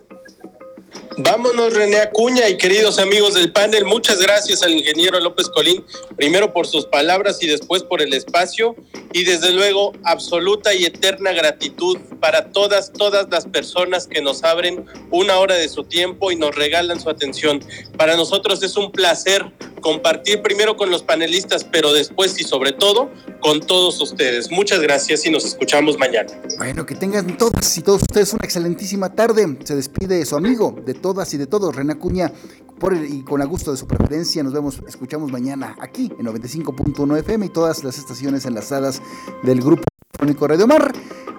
Vámonos, René Acuña y queridos amigos del panel, muchas gracias al ingeniero López Colín, primero por sus palabras y después por el espacio y desde luego absoluta y eterna gratitud para todas, todas las personas que nos abren una hora de su tiempo y nos regalan su atención. Para nosotros es un placer compartir primero con los panelistas, pero después y sobre todo con todos ustedes. Muchas gracias y nos escuchamos mañana. Bueno, que tengan todas y todos ustedes una excelentísima tarde. Se despide su amigo de todas y de todos, René Acuña, por y con gusto de su preferencia. Nos vemos, escuchamos mañana aquí en 95.1 FM y todas las estaciones enlazadas del Grupo Telefónico Radio Mar.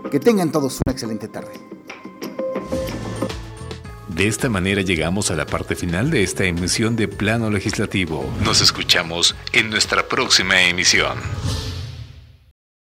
Que tengan todos una excelente tarde. De esta manera llegamos a la parte final de esta emisión de Plano Legislativo. Nos escuchamos en nuestra próxima emisión.